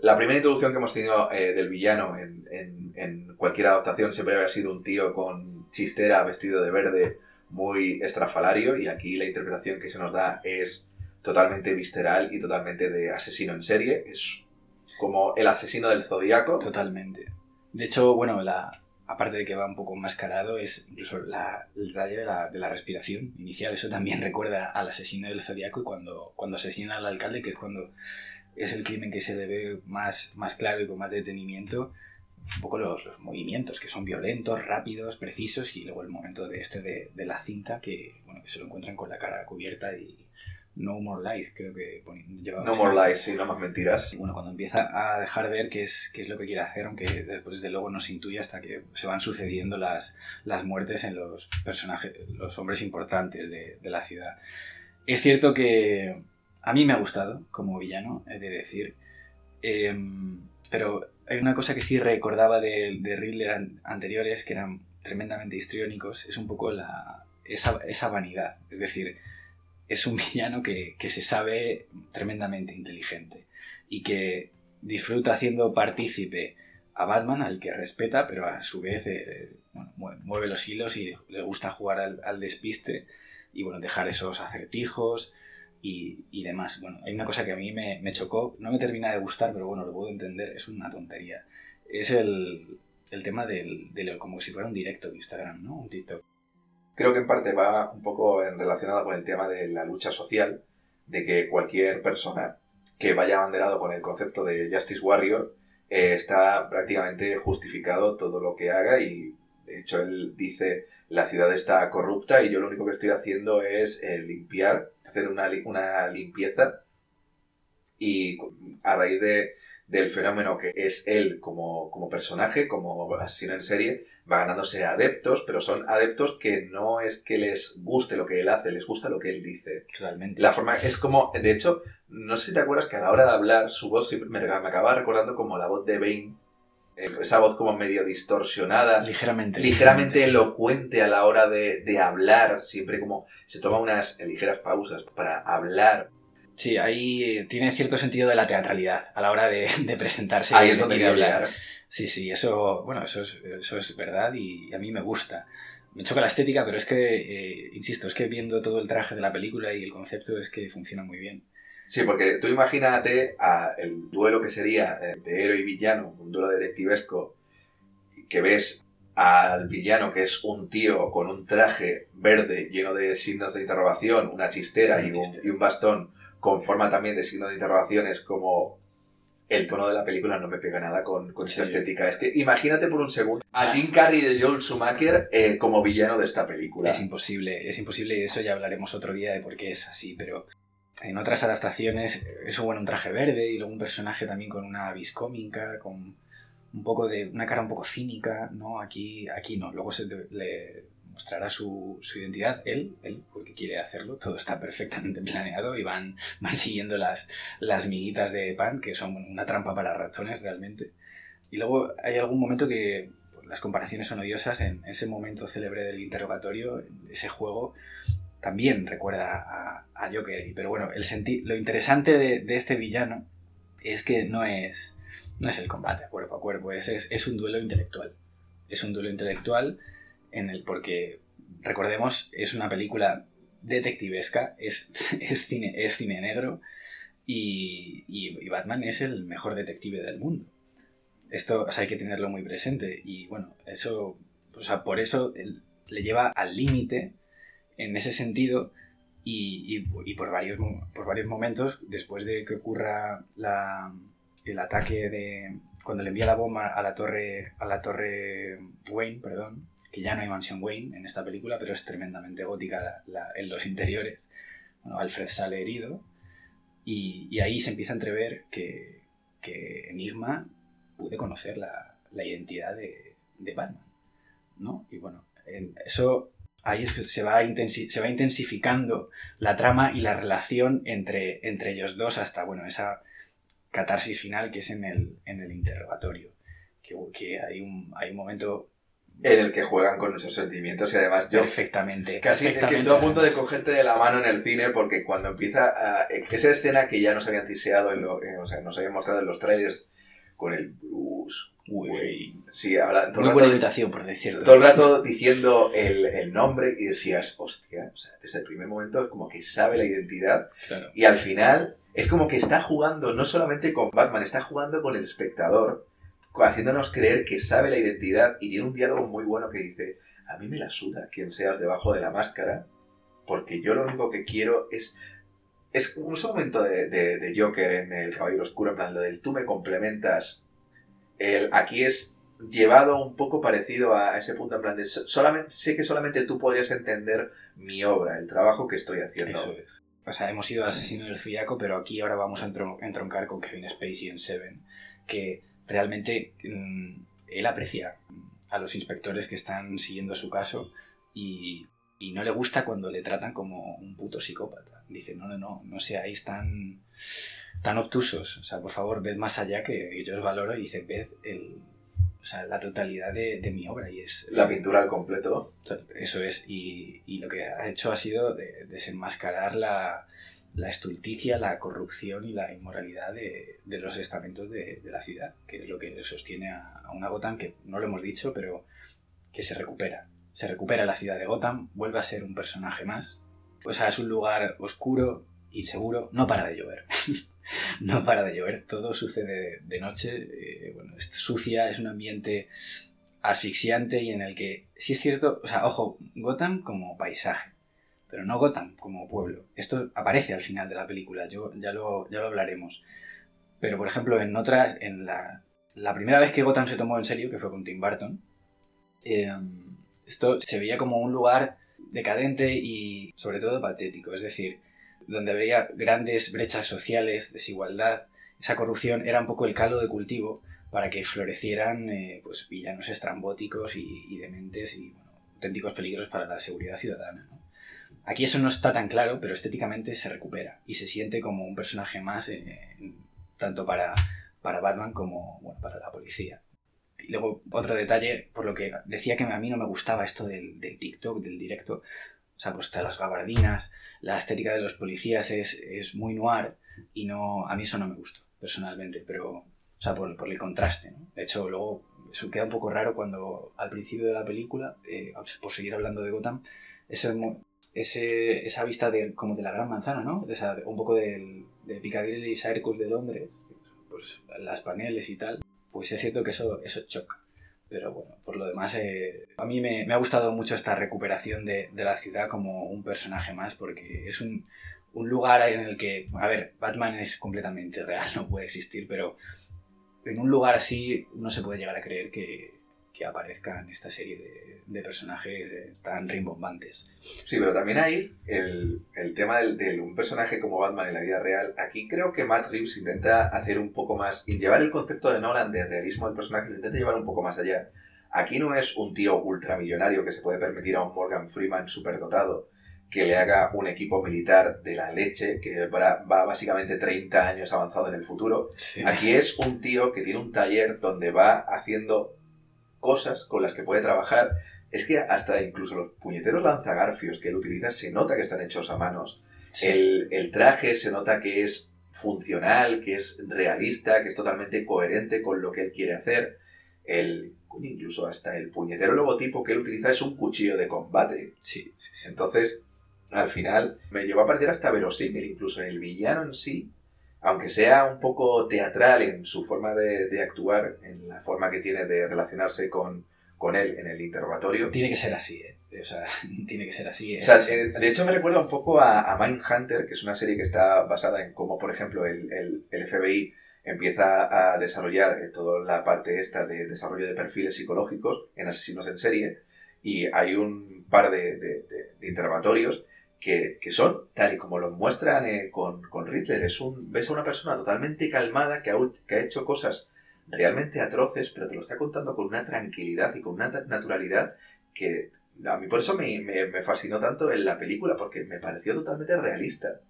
la primera introducción que hemos tenido eh, del villano en, cualquier adaptación siempre había sido un tío con chistera vestido de verde muy estrafalario y aquí la interpretación que se nos da es totalmente visceral y totalmente de asesino en serie. Es como el asesino del zodiaco. Totalmente. De hecho, bueno, la, aparte de que va un poco mascarado, es incluso la, el detalle de la, de la, respiración inicial. Eso también recuerda al asesino del zodiaco y cuando, cuando asesina al alcalde, que es cuando es el crimen que se le ve más, más claro y con más detenimiento. Un poco los, los, movimientos, que son violentos, rápidos, precisos, y luego el momento de este de, de, la cinta, que, bueno, que se lo encuentran con la cara cubierta y No More Lies, creo que No More Lies, sí, no más mentiras. Y bueno, cuando empieza a dejar ver qué es, qué es lo que quiere hacer, aunque después de luego no se intuye hasta que se van sucediendo las, las muertes en los personajes, los hombres importantes de, de la ciudad. Es cierto que a mí me ha gustado como villano, he de decir. Em, pero hay una cosa que sí recordaba de, de Riddler anteriores, que eran tremendamente histriónicos, es un poco la, esa, vanidad. Es decir, es un villano que, se sabe tremendamente inteligente y que disfruta haciendo partícipe a Batman, al que respeta, pero a su vez eh, mueve los hilos y le gusta jugar al, al, despiste y bueno, dejar esos acertijos, y, demás. Bueno, hay una cosa que a mí me, chocó, no me termina de gustar, pero bueno, lo puedo entender, es una tontería. Es el, el tema del, de como si fuera un directo de Instagram, ¿no? Un TikTok. Creo que en parte va un poco relacionado con el tema de la lucha social, de que cualquier persona que vaya abanderado con el concepto de Justice Warrior eh, está prácticamente justificado todo lo que haga y de hecho él dice la ciudad está corrupta y yo lo único que estoy haciendo es eh, limpiar hacer una, una limpieza y a raíz de, del fenómeno que es él como, como personaje, como asesino en serie, va ganándose adeptos, pero son adeptos que no es que les guste lo que él hace, les gusta lo que él dice. Totalmente. La forma es como, de hecho, no sé si te acuerdas que a la hora de hablar su voz me, me acaba recordando como la voz de Bane esa voz como medio distorsionada. Ligeramente. Ligeramente elocuente a la hora de, de, hablar, siempre como se toma unas ligeras pausas para hablar. Sí, ahí tiene cierto sentido de la teatralidad a la hora de, de presentarse. Ahí es donde hablar. Sí, sí, eso, bueno, eso es, eso es verdad y a mí me gusta. me choca la estética, pero es que, eh, insisto, es que viendo todo el traje de la película y el concepto es que funciona muy bien. Sí, porque tú imagínate a el duelo que sería eh, de héroe y villano, un duelo detectivesco, que ves al villano que es un tío con un traje verde lleno de signos de interrogación, una chistera, y, un, y un bastón con forma también de signos de interrogación, es como el tono de la película no me pega nada con, con esta estética. Es que imagínate por un segundo a Jim Carrey de Joel Schumacher eh, como villano de esta película. Es imposible, es imposible y de eso ya hablaremos otro día de por qué es así, pero en otras adaptaciones eso bueno, un traje verde y luego un personaje también con una vis cómica, con un poco de una cara un poco cínica, ¿no? Aquí, aquí no, luego se le mostrará su, su, identidad, él, él, porque quiere hacerlo, todo está perfectamente planeado y van, van siguiendo las, las miguitas de pan, que son una trampa para ratones realmente. Y luego hay algún momento que pues, las comparaciones son odiosas, en ese momento célebre del interrogatorio, ese juego también recuerda a, a Joker, pero bueno, el lo interesante de, de, este villano es que no es, no es el combate cuerpo a cuerpo, es, es, es un duelo intelectual. Es un duelo intelectual en el porque recordemos es una película detectivesca, es, es, cine, es cine negro y, y, Batman es el mejor detective del mundo. Esto hay que tenerlo muy presente y bueno, eso, o sea, por eso le lleva al límite en ese sentido y, y, por, varios, por varios momentos, después de que ocurra la, el ataque de cuando le envía la bomba a la torre a la torre Wayne, perdón, que ya no hay mansión Wayne en esta película, pero es tremendamente gótica en los interiores. Bueno, Alfred sale herido y, ahí se empieza a entrever que, que Enigma puede conocer la, la identidad de, de, Batman, ¿no? Y bueno, eso ahí es que se va, se va intensificando la trama y la relación entre, entre ellos dos hasta, bueno, esa catarsis final que es en el, en el interrogatorio. Que, que hay, un, hay un momento en el que juegan con esos sentimientos y además yo perfectamente casi perfectamente, estoy a punto de cogerte de la mano en el cine porque cuando empieza a, esa escena que ya nos habían tiseado en lo, o sea nos habían mostrado en los trailers con el Wayne sí habla todo muy buena invitación por decirlo todo el rato diciendo el, el, nombre y decías hostia o sea desde el primer momento como que sabe la identidad claro. y al final es como que está jugando no solamente con Batman está jugando con el espectador haciéndonos creer que sabe la identidad y tiene un diálogo muy bueno que dice, a mí me la suda quien seas debajo de la máscara, porque yo lo único que quiero es... Es un momento de, de, de Joker en El Caballero Oscuro, en plan, lo del tú me complementas. El, aquí es llevado un poco parecido a ese punto, en plan de solamente, sé que solamente tú podrías entender mi obra, el trabajo que estoy haciendo. O sea, hemos ido al asesino del zodiaco, pero aquí ahora vamos a entroncar con Kevin Spacey en Seven, que realmente mmm, él aprecia a los inspectores que están siguiendo su caso y, y, no le gusta cuando le tratan como un puto psicópata. Dice, no, no, no, no seáis tan, tan obtusos. O sea, por favor, ved más allá que yo os valoro y dice, ved el, o sea, la totalidad de, de, mi obra. y es La pintura al completo. Eso es. Y, y lo que ha hecho ha sido de, desenmascarar la, la estulticia, la corrupción y la inmoralidad de, de los estamentos de, la ciudad, que es lo que sostiene a, a, una Gotham que no lo hemos dicho, pero que se recupera. Se recupera la ciudad de Gotham, vuelve a ser un personaje más. O sea, es un lugar oscuro, inseguro, no para de llover. no para de llover, todo sucede de noche, eh, bueno, es sucia, es un ambiente asfixiante y en el que, si es cierto, o sea, ojo, Gotham como paisaje pero no Gotham como pueblo. Esto aparece al final de la película, yo, ya, lo, ya lo hablaremos. Pero, por ejemplo, en otras, en la, la primera vez que Gotham se tomó en serio, que fue con Tim Burton, eh, esto se veía como un lugar decadente y sobre todo patético, es decir, donde había grandes brechas sociales, desigualdad, esa corrupción era un poco el caldo de cultivo para que florecieran eh, pues, villanos estrambóticos y, dementes y auténticos peligros para la seguridad ciudadana. Aquí eso no está tan claro, pero estéticamente se recupera y se siente como un personaje más, eh, tanto para, para Batman como bueno, para la policía. Y luego, otro detalle, por lo que decía que a mí no me gustaba esto del TikTok, del directo, o sea, pues las gabardinas, la estética de los policías es, es, muy noir y no, a mí eso no me gustó, personalmente, pero, o sea, por, por el contraste, ¿no? De hecho, luego eso queda un poco raro cuando al principio de la película, eh, por seguir hablando de Gotham, eso, ese, esa vista de, como de la gran manzana, ¿no? De un poco del, de Piccadilly Circus de Londres, pues las paneles y tal, pues es cierto que eso, eso choca. Pero bueno, por lo demás, eh, a mí me, ha gustado mucho esta recuperación de, de, la ciudad como un personaje más, porque es un, un lugar en el que, a ver, Batman es completamente real, no puede existir, pero en un lugar así no se puede llegar a creer que, que aparezcan esta serie de, de personajes eh, tan rimbombantes. Sí, pero también hay el, el tema de un personaje como Batman en la vida real. Aquí creo que Matt Reeves intenta hacer un poco más, y llevar el concepto de Nolan de realismo del personaje, lo intenta llevar un poco más allá. Aquí no es un tío ultramillonario que se puede permitir a un Morgan Freeman superdotado que le haga un equipo militar de la leche, que va, básicamente 30 años avanzado en el futuro. Aquí es un tío que tiene un taller donde va haciendo cosas con las que puede trabajar. Es que hasta incluso los puñeteros lanzagarfios que él utiliza se nota que están hechos a manos. El, el traje se nota que es funcional, que es realista, que es totalmente coherente con lo que él quiere hacer. El, incluso hasta el puñetero logotipo que él utiliza es un cuchillo de combate. Sí, sí, sí. Entonces, al final me llevó a parecer hasta verosímil, incluso el villano en sí, aunque sea un poco teatral en su forma de, actuar, en la forma que tiene de relacionarse con, con él en el interrogatorio. Tiene que ser así, ¿eh? O sea, tiene que ser así. ¿eh? O sea, de hecho me recuerda un poco a, a Mindhunter, que es una serie que está basada en cómo, por ejemplo, el, el, el FBI empieza a desarrollar eh, toda la parte esta de desarrollo de perfiles psicológicos en asesinos en serie y hay un par de, de, de interrogatorios que, son, tal y como lo muestran eh, con, con es un, ves a una persona totalmente calmada que ha, hecho cosas realmente atroces, pero te lo está contando con una tranquilidad y con una naturalidad que a mí por eso me, fascinó tanto en la película, porque me pareció totalmente realista.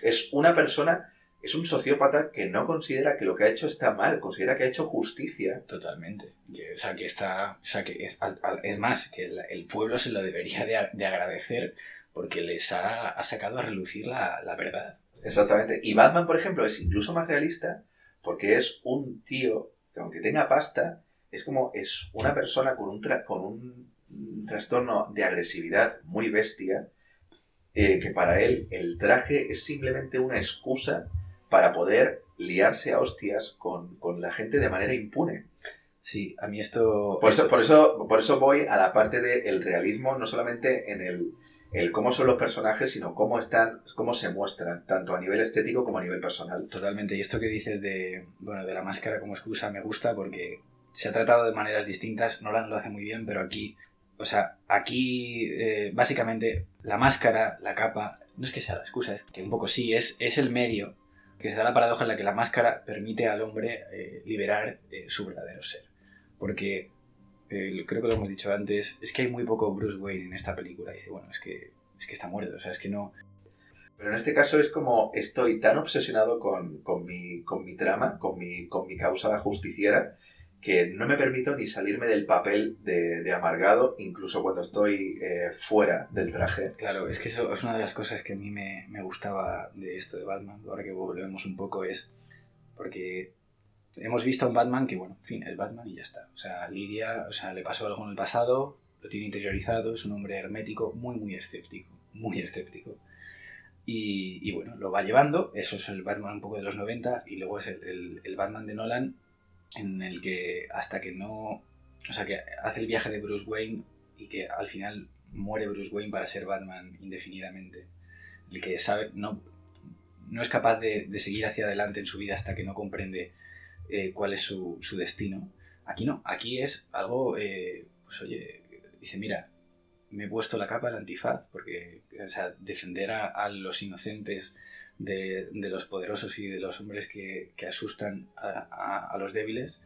Es una persona, es un sociópata que no considera que lo que ha hecho está mal, considera que ha hecho justicia. Totalmente. o sea, que está, o sea, que es, es más, que el, pueblo se lo debería de, de agradecer porque les ha, sacado a relucir la, verdad. Exactamente. Y Batman, por ejemplo, es incluso más realista porque es un tío que aunque tenga pasta, es como es una persona con un, con un trastorno de agresividad muy bestia, eh, que para él el traje es simplemente una excusa para poder liarse a hostias con, la gente de manera impune. Sí, a mí esto... Por eso, por eso, por eso voy a la parte del realismo, no solamente en el, el cómo son los personajes, sino cómo están, cómo se muestran, tanto a nivel estético como a nivel personal. Totalmente. Y esto que dices de, bueno, de la máscara como excusa me gusta porque se ha tratado de maneras distintas. Nolan lo hace muy bien, pero aquí, o sea, aquí eh, básicamente la máscara, la capa, no es que sea la excusa, es que un poco sí, es, es el medio que se da la paradoja en la que la máscara permite al hombre eh, liberar eh, su verdadero ser. Porque creo que lo hemos dicho antes, es que hay muy poco Bruce Wayne en esta película. Y dice, bueno, es que, es que está muerto, o sea, es que no... Pero en este caso es como estoy tan obsesionado con, con, mi, con mi trama, con mi, con mi causa justiciera, que no me permito ni salirme del papel de, de amargado, incluso cuando estoy eh, fuera del traje. Claro, es que eso es una de las cosas que a mí me, me gustaba de esto de Batman, ahora que volvemos un poco, es porque hemos visto a un Batman que, bueno, en fin, es Batman y ya está. O sea, Lidia, o sea, le pasó algo en el pasado, lo tiene interiorizado, es un hombre hermético, muy, muy escéptico, muy escéptico. Y, bueno, lo va llevando, eso es el Batman un poco de los 90, y luego es el, Batman de Nolan, en el que hasta que no, o sea, que hace el viaje de Bruce Wayne y que al final muere Bruce Wayne para ser Batman indefinidamente. El que sabe, no, no es capaz de seguir hacia adelante en su vida hasta que no comprende eh, cuál es su, su, destino. Aquí no, aquí es algo, eh, pues oye, dice, mira, me he puesto la capa del antifaz, porque, o sea, defender a, los inocentes de, de, los poderosos y de los hombres que, que asustan a, los débiles,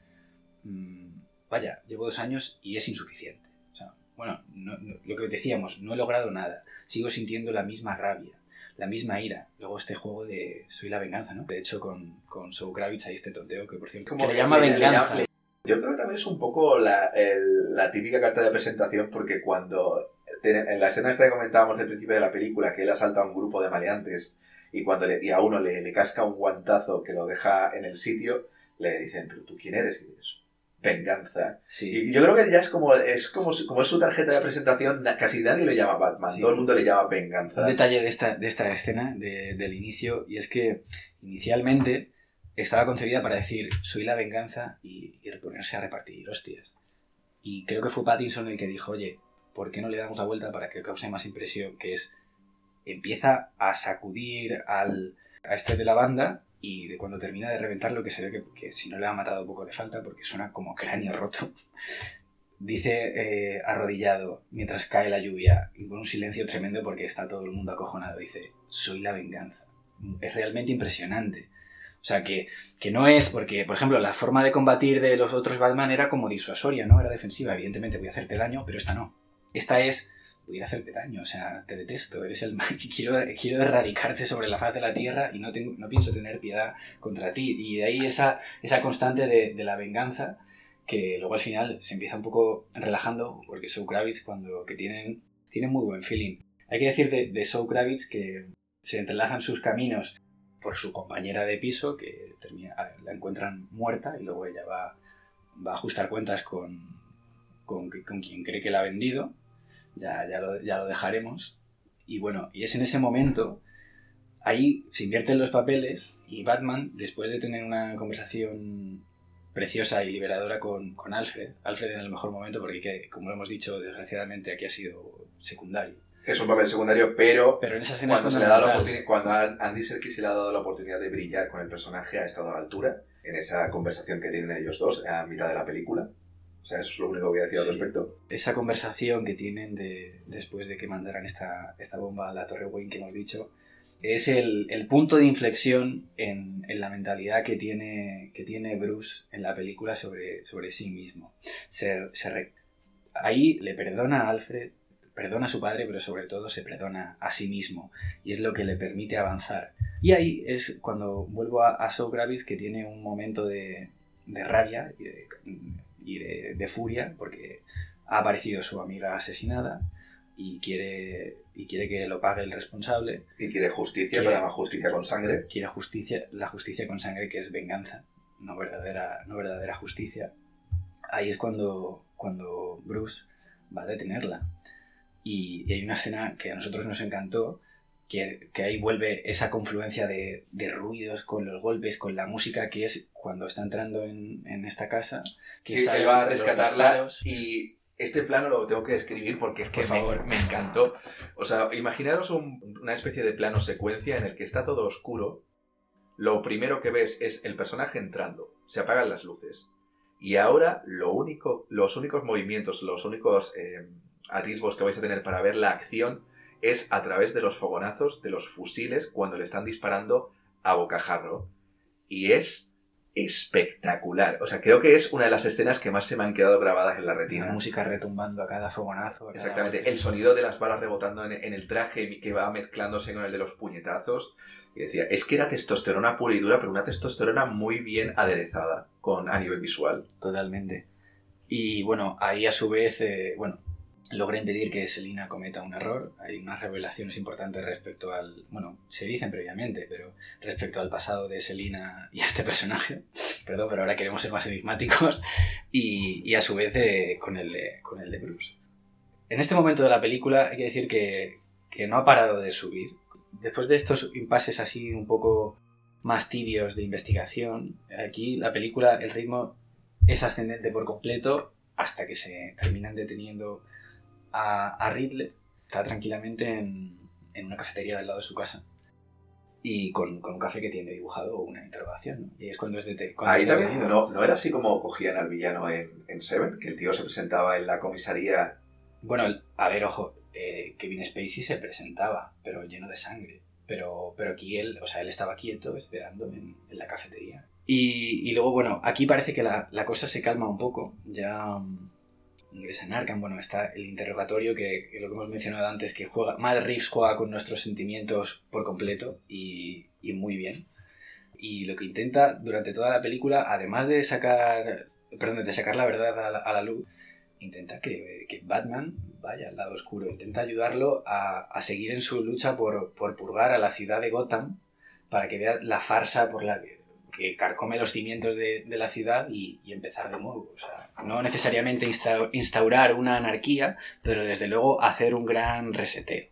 mmm, vaya, llevo dos años y es insuficiente. O sea, bueno, no, no, lo que decíamos, no he logrado nada, sigo sintiendo la misma rabia, la misma ira. Luego este juego de Soy la venganza, ¿no? De hecho, con, con Soul Kravitz hay este tonteo que, por cierto, Como que le llama le, venganza. Le, le, yo creo que también es un poco la, el, la típica carta de presentación porque cuando... En la escena esta que comentábamos del principio de la película, que él asalta a un grupo de maleantes y cuando le, y a uno le, le casca un guantazo que lo deja en el sitio, le dicen, pero tú quién eres? Y dices, venganza. Sí. Y yo creo que ya es como es como, su- como es su tarjeta de presentación, casi nadie le llama Batman, Sí. todo el mundo le llama venganza. Un detalle de esta, de esta escena, de- del inicio, y es que inicialmente estaba concebida para decir soy la venganza y, y ponerse a repartir hostias. Y creo que fue Pattinson el que dijo, oye, ¿por qué no le damos la vuelta para que cause más impresión? Que es, empieza a sacudir al, a este de la banda y de cuando termina de reventarlo, que se ve que, si no le ha matado poco le falta porque suena como cráneo roto. Dice eh, arrodillado mientras cae la lluvia con un silencio tremendo porque está todo el mundo acojonado. Dice, soy la venganza. Es realmente impresionante. O sea, que, que no es porque, por ejemplo, la forma de combatir de los otros Batman era como disuasoria, ¿no? Era defensiva. Evidentemente voy a hacerte daño, pero esta no. Esta es, voy a hacerte daño, o sea, te detesto, eres el mal, quiero, quiero erradicarte sobre la faz de la tierra y no, tengo, no pienso tener piedad contra ti. Y de ahí esa, esa constante de, de la venganza que luego al final se empieza un poco relajando porque Zoe Kravitz cuando que tienen, tienen muy buen feeling. Hay que decir de, de Kravitz que se entrelazan sus caminos por su compañera de piso que termina, la encuentran muerta y luego ella va, va a ajustar cuentas con, con, con quien cree que la ha vendido. Ya, ya, lo, ya lo dejaremos. Y bueno, y es en ese momento, ahí se invierten los papeles y Batman, después de tener una conversación preciosa y liberadora con, con Alfred, Alfred en el mejor momento porque, que, como lo hemos dicho, desgraciadamente aquí ha sido secundario. Es un papel secundario, pero, Pero en esa escena es cuando, se le da la fundamental. oportunidad, cuando Andy Serkis se le ha dado la oportunidad de brillar con el personaje, ha estado a la altura en esa conversación que tienen ellos dos a mitad de la película. Sea, eso es lo único que voy a decir al Sí. respecto. esa conversación que tienen de, después de que mandaran esta, esta bomba a la Torre Wayne que hemos dicho, es el, el punto de inflexión en, en la mentalidad que tiene, que tiene Bruce en la película sobre, sobre sí mismo. Se, se re- ahí le perdona a Alfred, perdona a su padre, pero sobre todo se perdona a sí mismo. Y es lo que le permite avanzar. Y ahí es cuando vuelvo a, a Kravitz, que tiene un momento de, de rabia y de, y de, de furia, porque ha aparecido su amiga asesinada y quiere, y quiere que lo pague el responsable. Y quiere justicia, Quiere- pero más justicia con sangre. Quiere justicia, la justicia con sangre, que es venganza, no verdadera, no verdadera justicia. Ahí es cuando, cuando Bruce va a detenerla. Y, y hay una escena que a nosotros nos encantó, que, que ahí vuelve esa confluencia de, de ruidos con los golpes, con la música, que es cuando está entrando en, en esta casa. Que Sí, él va a rescatarla y este plano lo tengo que describir porque es que Por me, encantó. O sea, imaginaros un- una especie de plano secuencia en el que está todo oscuro. Lo primero que ves es el personaje entrando, se apagan las luces. Y ahora lo único, los únicos movimientos, los únicos eh, atisbos que vais a tener para ver la acción es a través de los fogonazos de los fusiles cuando le están disparando a bocajarro. Y es espectacular. O sea, creo que es una de las escenas que más se me han quedado grabadas en la La retina. música retumbando a cada fogonazo. a cada Exactamente. El sonido de las balas rebotando en, en el traje que va mezclándose con el de los puñetazos. Y decía, es que era testosterona pura y dura, pero una testosterona muy bien aderezada con, a nivel visual. Totalmente. Y bueno, ahí a su vez, eh, bueno, logra impedir que Selina cometa un error. Hay unas revelaciones importantes respecto al, bueno, se dicen previamente, pero respecto al pasado de Selina y a este personaje. Perdón, pero ahora queremos ser más enigmáticos. Y, y a su vez eh, con, el de, con el de Bruce. En este momento de la película hay que decir que, que no ha parado de subir. Después de estos impases así un poco más tibios de investigación, aquí la película, el ritmo es ascendente por completo hasta que se terminan deteniendo a, a Ridley. Está tranquilamente en, en una cafetería del lado de su casa y con, con un café que tiene dibujado una interrogación. ¿no? Y es cuando es, dete- cuando Ahí es también, no, no era así como cogían al villano en, en Seven, que el tío se presentaba en la comisaría. Bueno, a ver, ojo, eh, Kevin Spacey se presentaba, pero lleno de sangre. Pero, pero aquí él, o sea, él estaba quieto esperando en, en la cafetería. Y, y luego, bueno, aquí parece que la, la cosa se calma un poco. Ya ingresa en Arkham, bueno, está el interrogatorio que, que lo que hemos mencionado antes, que juega, Matt Reeves juega con nuestros sentimientos por completo y, y muy bien. Y lo que intenta durante toda la película, además de sacar, perdón, de sacar la verdad a la, a la luz, intenta que, que Batman vaya al lado oscuro, intenta ayudarlo a, a seguir en su lucha por, por purgar a la ciudad de Gotham para que vea la farsa por la que, que carcome los cimientos de, de la ciudad y, empezar de nuevo. O sea, no necesariamente insta- instaurar una anarquía, pero desde luego hacer un gran reseteo.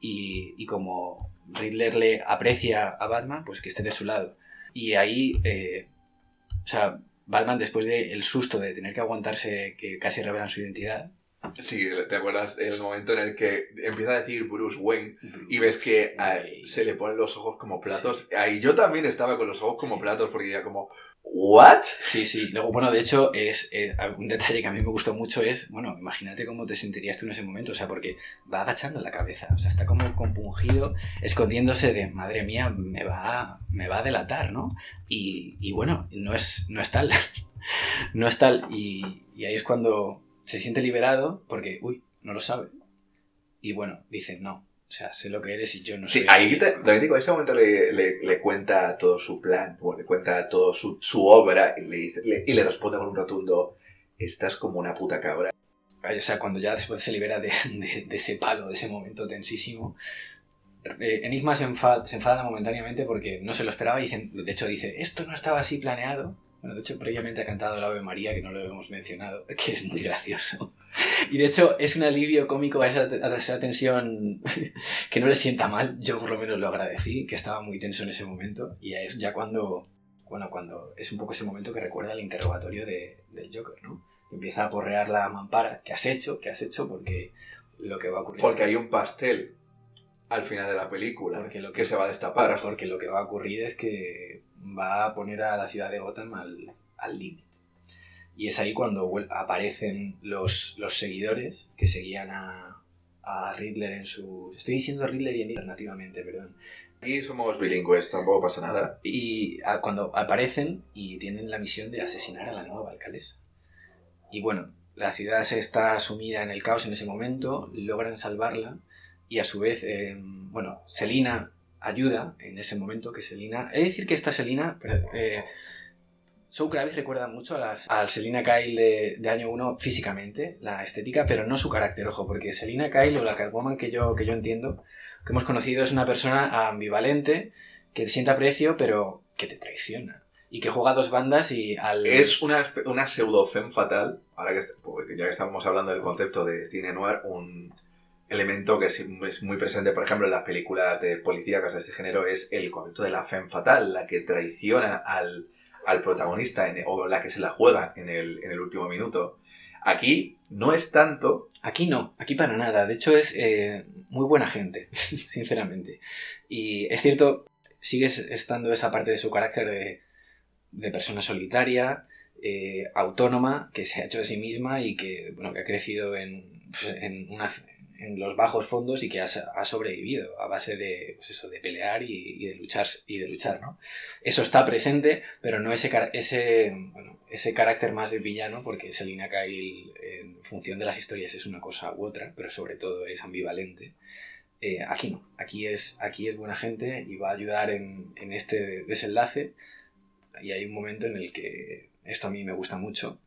Y, como Riddler le aprecia a Batman, pues que esté de su lado. Y ahí, eh, o sea, Batman después del susto de tener que aguantarse que casi revelan su identidad, Sí, ¿te acuerdas el momento en el que empieza a decir Bruce Wayne y ves que Wayne. se le ponen los ojos como platos? Ahí yo también estaba con los ojos como platos porque ya como, ¿what? Sí, sí. Luego, bueno, de hecho, es eh, un detalle que a mí me gustó mucho es, bueno, imagínate cómo te sentirías tú en ese momento, o sea, porque va agachando la cabeza, o sea, está como compungido, escondiéndose de, madre mía, me va, me va a delatar, ¿no? Y, y bueno, no es, no es tal, no es tal, y, y ahí es cuando se siente liberado, porque, uy, no lo sabe, y bueno, dice, no, o sea, sé lo que eres y yo no soy Sí, ahí así". te, lo que digo, en ese momento le, le, le cuenta todo su plan, o le cuenta todo su, su obra y le, dice, le- y le responde con un rotundo, estás como una puta cabra. O sea, cuando ya después se libera de, de- de ese palo, de ese momento tensísimo, eh, Enigma se enfada, se enfada momentáneamente porque no se lo esperaba y de hecho dice, esto no estaba así planeado. Bueno, de hecho previamente ha cantado el Ave María, que no lo hemos mencionado, que es muy gracioso. Y de hecho es un alivio cómico a esa, a esa tensión que no le sienta mal. Yo por lo menos lo agradecí, que estaba muy tenso en ese momento. Y es ya cuando, bueno, cuando es un poco ese momento que recuerda el interrogatorio de- del Joker, ¿no? Empieza a porrear la mampara. ¿Qué has hecho? ¿Qué has hecho? Porque lo que va a ocurrir... Porque hay un pastel al final de la película Porque lo que que- se va a destapar. Porque lo que va a ocurrir es que va a poner a la ciudad de Gotham al al límite. Y es ahí cuando aparecen los, los seguidores que seguían a, a Riddler en su... Estoy diciendo Riddler y Enigma alternativamente, perdón. Aquí somos bilingües, tampoco pasa nada. Y a- cuando aparecen y tienen la misión de asesinar a la nueva alcaldesa. Y bueno, la ciudad se está sumida en el caos en ese momento, logran salvarla y a su vez, eh, bueno, Selina ayuda en ese momento que Selina... He de decir que esta Selina... eh, Zoe Kravitz recuerda mucho a, las, a Selina Kyle de, año 1 físicamente, la estética, pero no su carácter, ojo, porque Selina Kyle o la Catwoman que yo, que yo entiendo, que hemos conocido, es una persona ambivalente, que te siente aprecio, pero que te traiciona. Y que juega dos bandas y al... Es una, una pseudo femme fatal, ahora que, ya que estamos hablando del concepto de cine noir, un elemento que es, muy presente, por ejemplo, en las películas de policíacas de este género, es el concepto de la femme fatal, la que traiciona al, al protagonista o la que se la juega en el, en el último minuto. Aquí no es tanto, Aquí no, aquí para nada. De hecho es eh, muy buena gente, sinceramente. Y es cierto, sigue estando esa parte de su carácter de, de persona solitaria, eh, autónoma, que se ha hecho de sí misma y que, bueno, que ha crecido en, pues, en, una- en los bajos fondos y que ha, ha sobrevivido a base de, pues eso, de pelear y, y de luchar, y de luchar, ¿no? Eso está presente, pero no ese, ese, bueno, ese carácter más de villano, porque Selina Kyle, en función de las historias, es una cosa u otra, pero sobre todo es ambivalente. Eh, aquí no, aquí es, aquí es buena gente y va a ayudar en, en este desenlace. Y hay un momento en el que esto a mí me gusta mucho,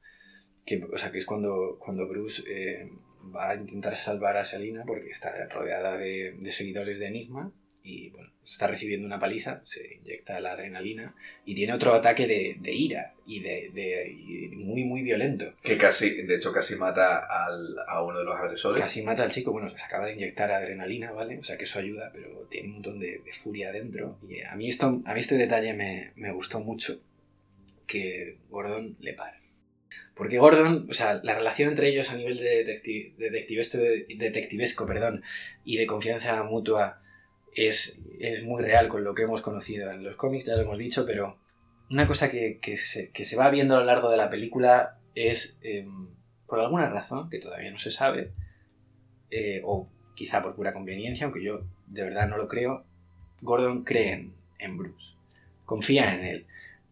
que, o sea, que es cuando, cuando Bruce eh, va a intentar salvar a Selina porque está rodeada de, de seguidores de Enigma y bueno, está recibiendo una paliza, se inyecta la adrenalina y tiene otro ataque de, de ira y de, de- y muy muy violento. que casi, de hecho casi mata al- a uno de los agresores. Casi mata al chico, bueno, se acaba de inyectar adrenalina, ¿vale? O sea que eso ayuda, pero tiene un montón de, de furia dentro. Y a mí, esto, a mí este detalle me, me gustó mucho, que Gordon le para. Porque Gordon, o sea, la relación entre ellos a nivel de detecti- detectivesco, detectivesco perdón, y de confianza mutua es, es muy real con lo que hemos conocido en los cómics, ya lo hemos dicho, pero una cosa que, que se, que se va viendo a lo largo de la película es, em, por alguna razón, que todavía no se sabe, eh, o quizá por pura conveniencia, aunque yo de verdad no lo creo, Gordon cree en, en Bruce, confía en él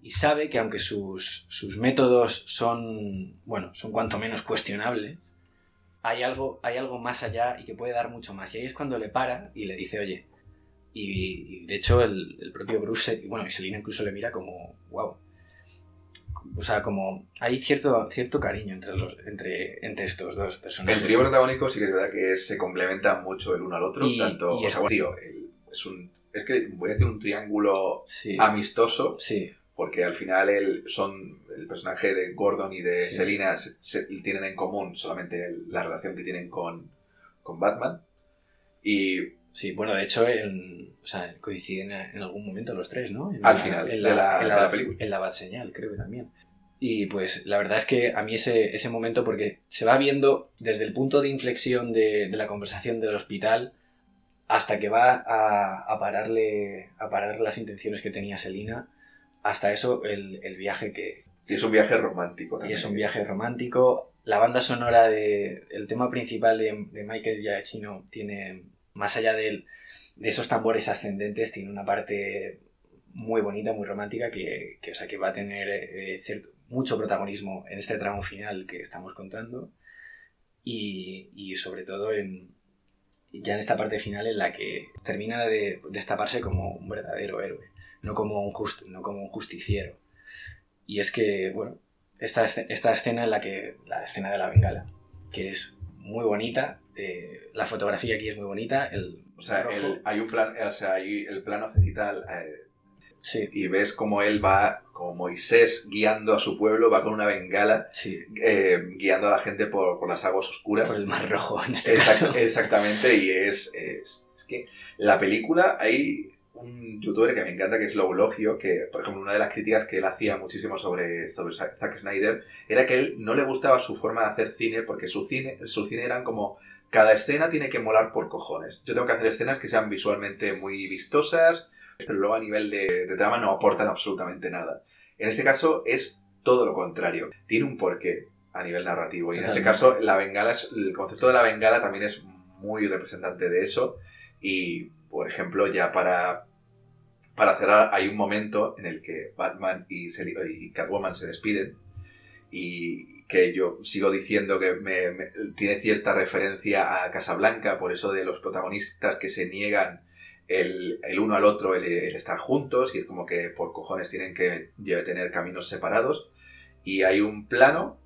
y sabe que aunque sus, sus métodos son, bueno, son cuanto menos cuestionables, hay algo, hay algo más allá y que puede dar mucho más. Y ahí es cuando le para y le dice, oye, y, y de hecho el, el propio Bruce, bueno, y Selina incluso le mira como, wow. O sea, como hay cierto, cierto cariño entre, los, entre, entre estos dos personajes. El trío protagónico sí que es verdad que se complementa mucho el uno al otro, Y- tanto, y o sea, bueno, tío, el- es un, es que voy a decir un triángulo Sí, amistoso, sí. Porque al final el, son el personaje de Gordon y de Sí. Selina se- se- tienen en común solamente la relación que tienen con, con Batman. Y Sí, bueno, de hecho, en- o sea, coinciden en algún momento los tres, ¿no? En Al la- final en de la- en de la película. En la Bat Señal, creo que también. Y pues la verdad es que a mí ese, ese momento, porque se va viendo desde el punto de inflexión de, de la conversación del hospital hasta que va a, a pararle a parar las intenciones que tenía Selina, hasta eso el, el viaje que, y es un viaje romántico y también. es un viaje romántico. La banda sonora de. El tema principal de, de Michael Giacchino tiene. Más allá del- de esos tambores ascendentes, tiene una parte muy bonita, muy romántica, que, que, o sea, que va a tener eh, cierto- mucho protagonismo en este tramo final que estamos contando. Y, y sobre todo en. Ya en esta parte final en la que termina de destaparse como un verdadero héroe, no como un, just, no como un justiciero. Y es que, bueno, esta, esta escena en la que. La escena de la bengala, que es muy bonita. eh, la fotografía aquí es muy bonita. El O sea, el- hay un plan, o sea, hay el plano cenital eh, Sí, y ves como él va, como Moisés guiando a su pueblo, va con una bengala sí. eh, guiando a la gente por, por las aguas oscuras. Por el mar rojo en este Exact- caso. exactamente, y es, es, es que la película, hay un youtuber que me encanta que es Loulogio, que por ejemplo una de las críticas que él hacía muchísimo sobre, sobre Zack Snyder era que él no le gustaba su forma de hacer cine porque su cine, su cine eran como cada escena tiene que molar por cojones. Yo tengo que hacer escenas que sean visualmente muy vistosas, pero luego a nivel de, de trama no aportan absolutamente nada. En este caso es todo lo contrario. Tiene un porqué a nivel narrativo. Y en este caso la bengala es, el concepto de la bengala también es muy representante de eso. Y, por ejemplo, ya para, para cerrar, hay un momento en el que Batman y, y Catwoman se despiden y que yo sigo diciendo que me- tiene cierta referencia a Casablanca, por eso de los protagonistas que se niegan el, el uno al otro el, el estar juntos y es como que por cojones tienen que lleve- tener caminos separados. Y hay un plano,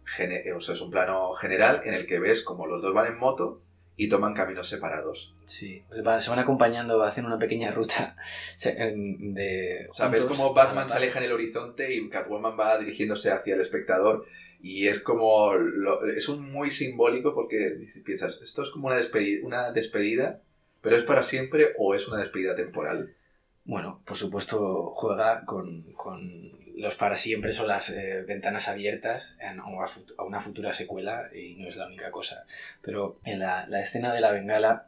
o sea, es un plano general en el que ves como los dos van en moto y toman caminos separados. Sí, pues va- se van acompañando, hacen una pequeña ruta de... O sea, ves juntos como Batman se aleja en el horizonte y Catwoman va dirigiéndose hacia el espectador y es como... lo- es un muy simbólico porque piensas, esto es como una despedida, una despedida, pero es para siempre o es una despedida temporal. Bueno, por supuesto juega con, con los para siempre son las eh, ventanas abiertas en- a una, futura secuela y no es la única cosa. Pero en la, la escena de la bengala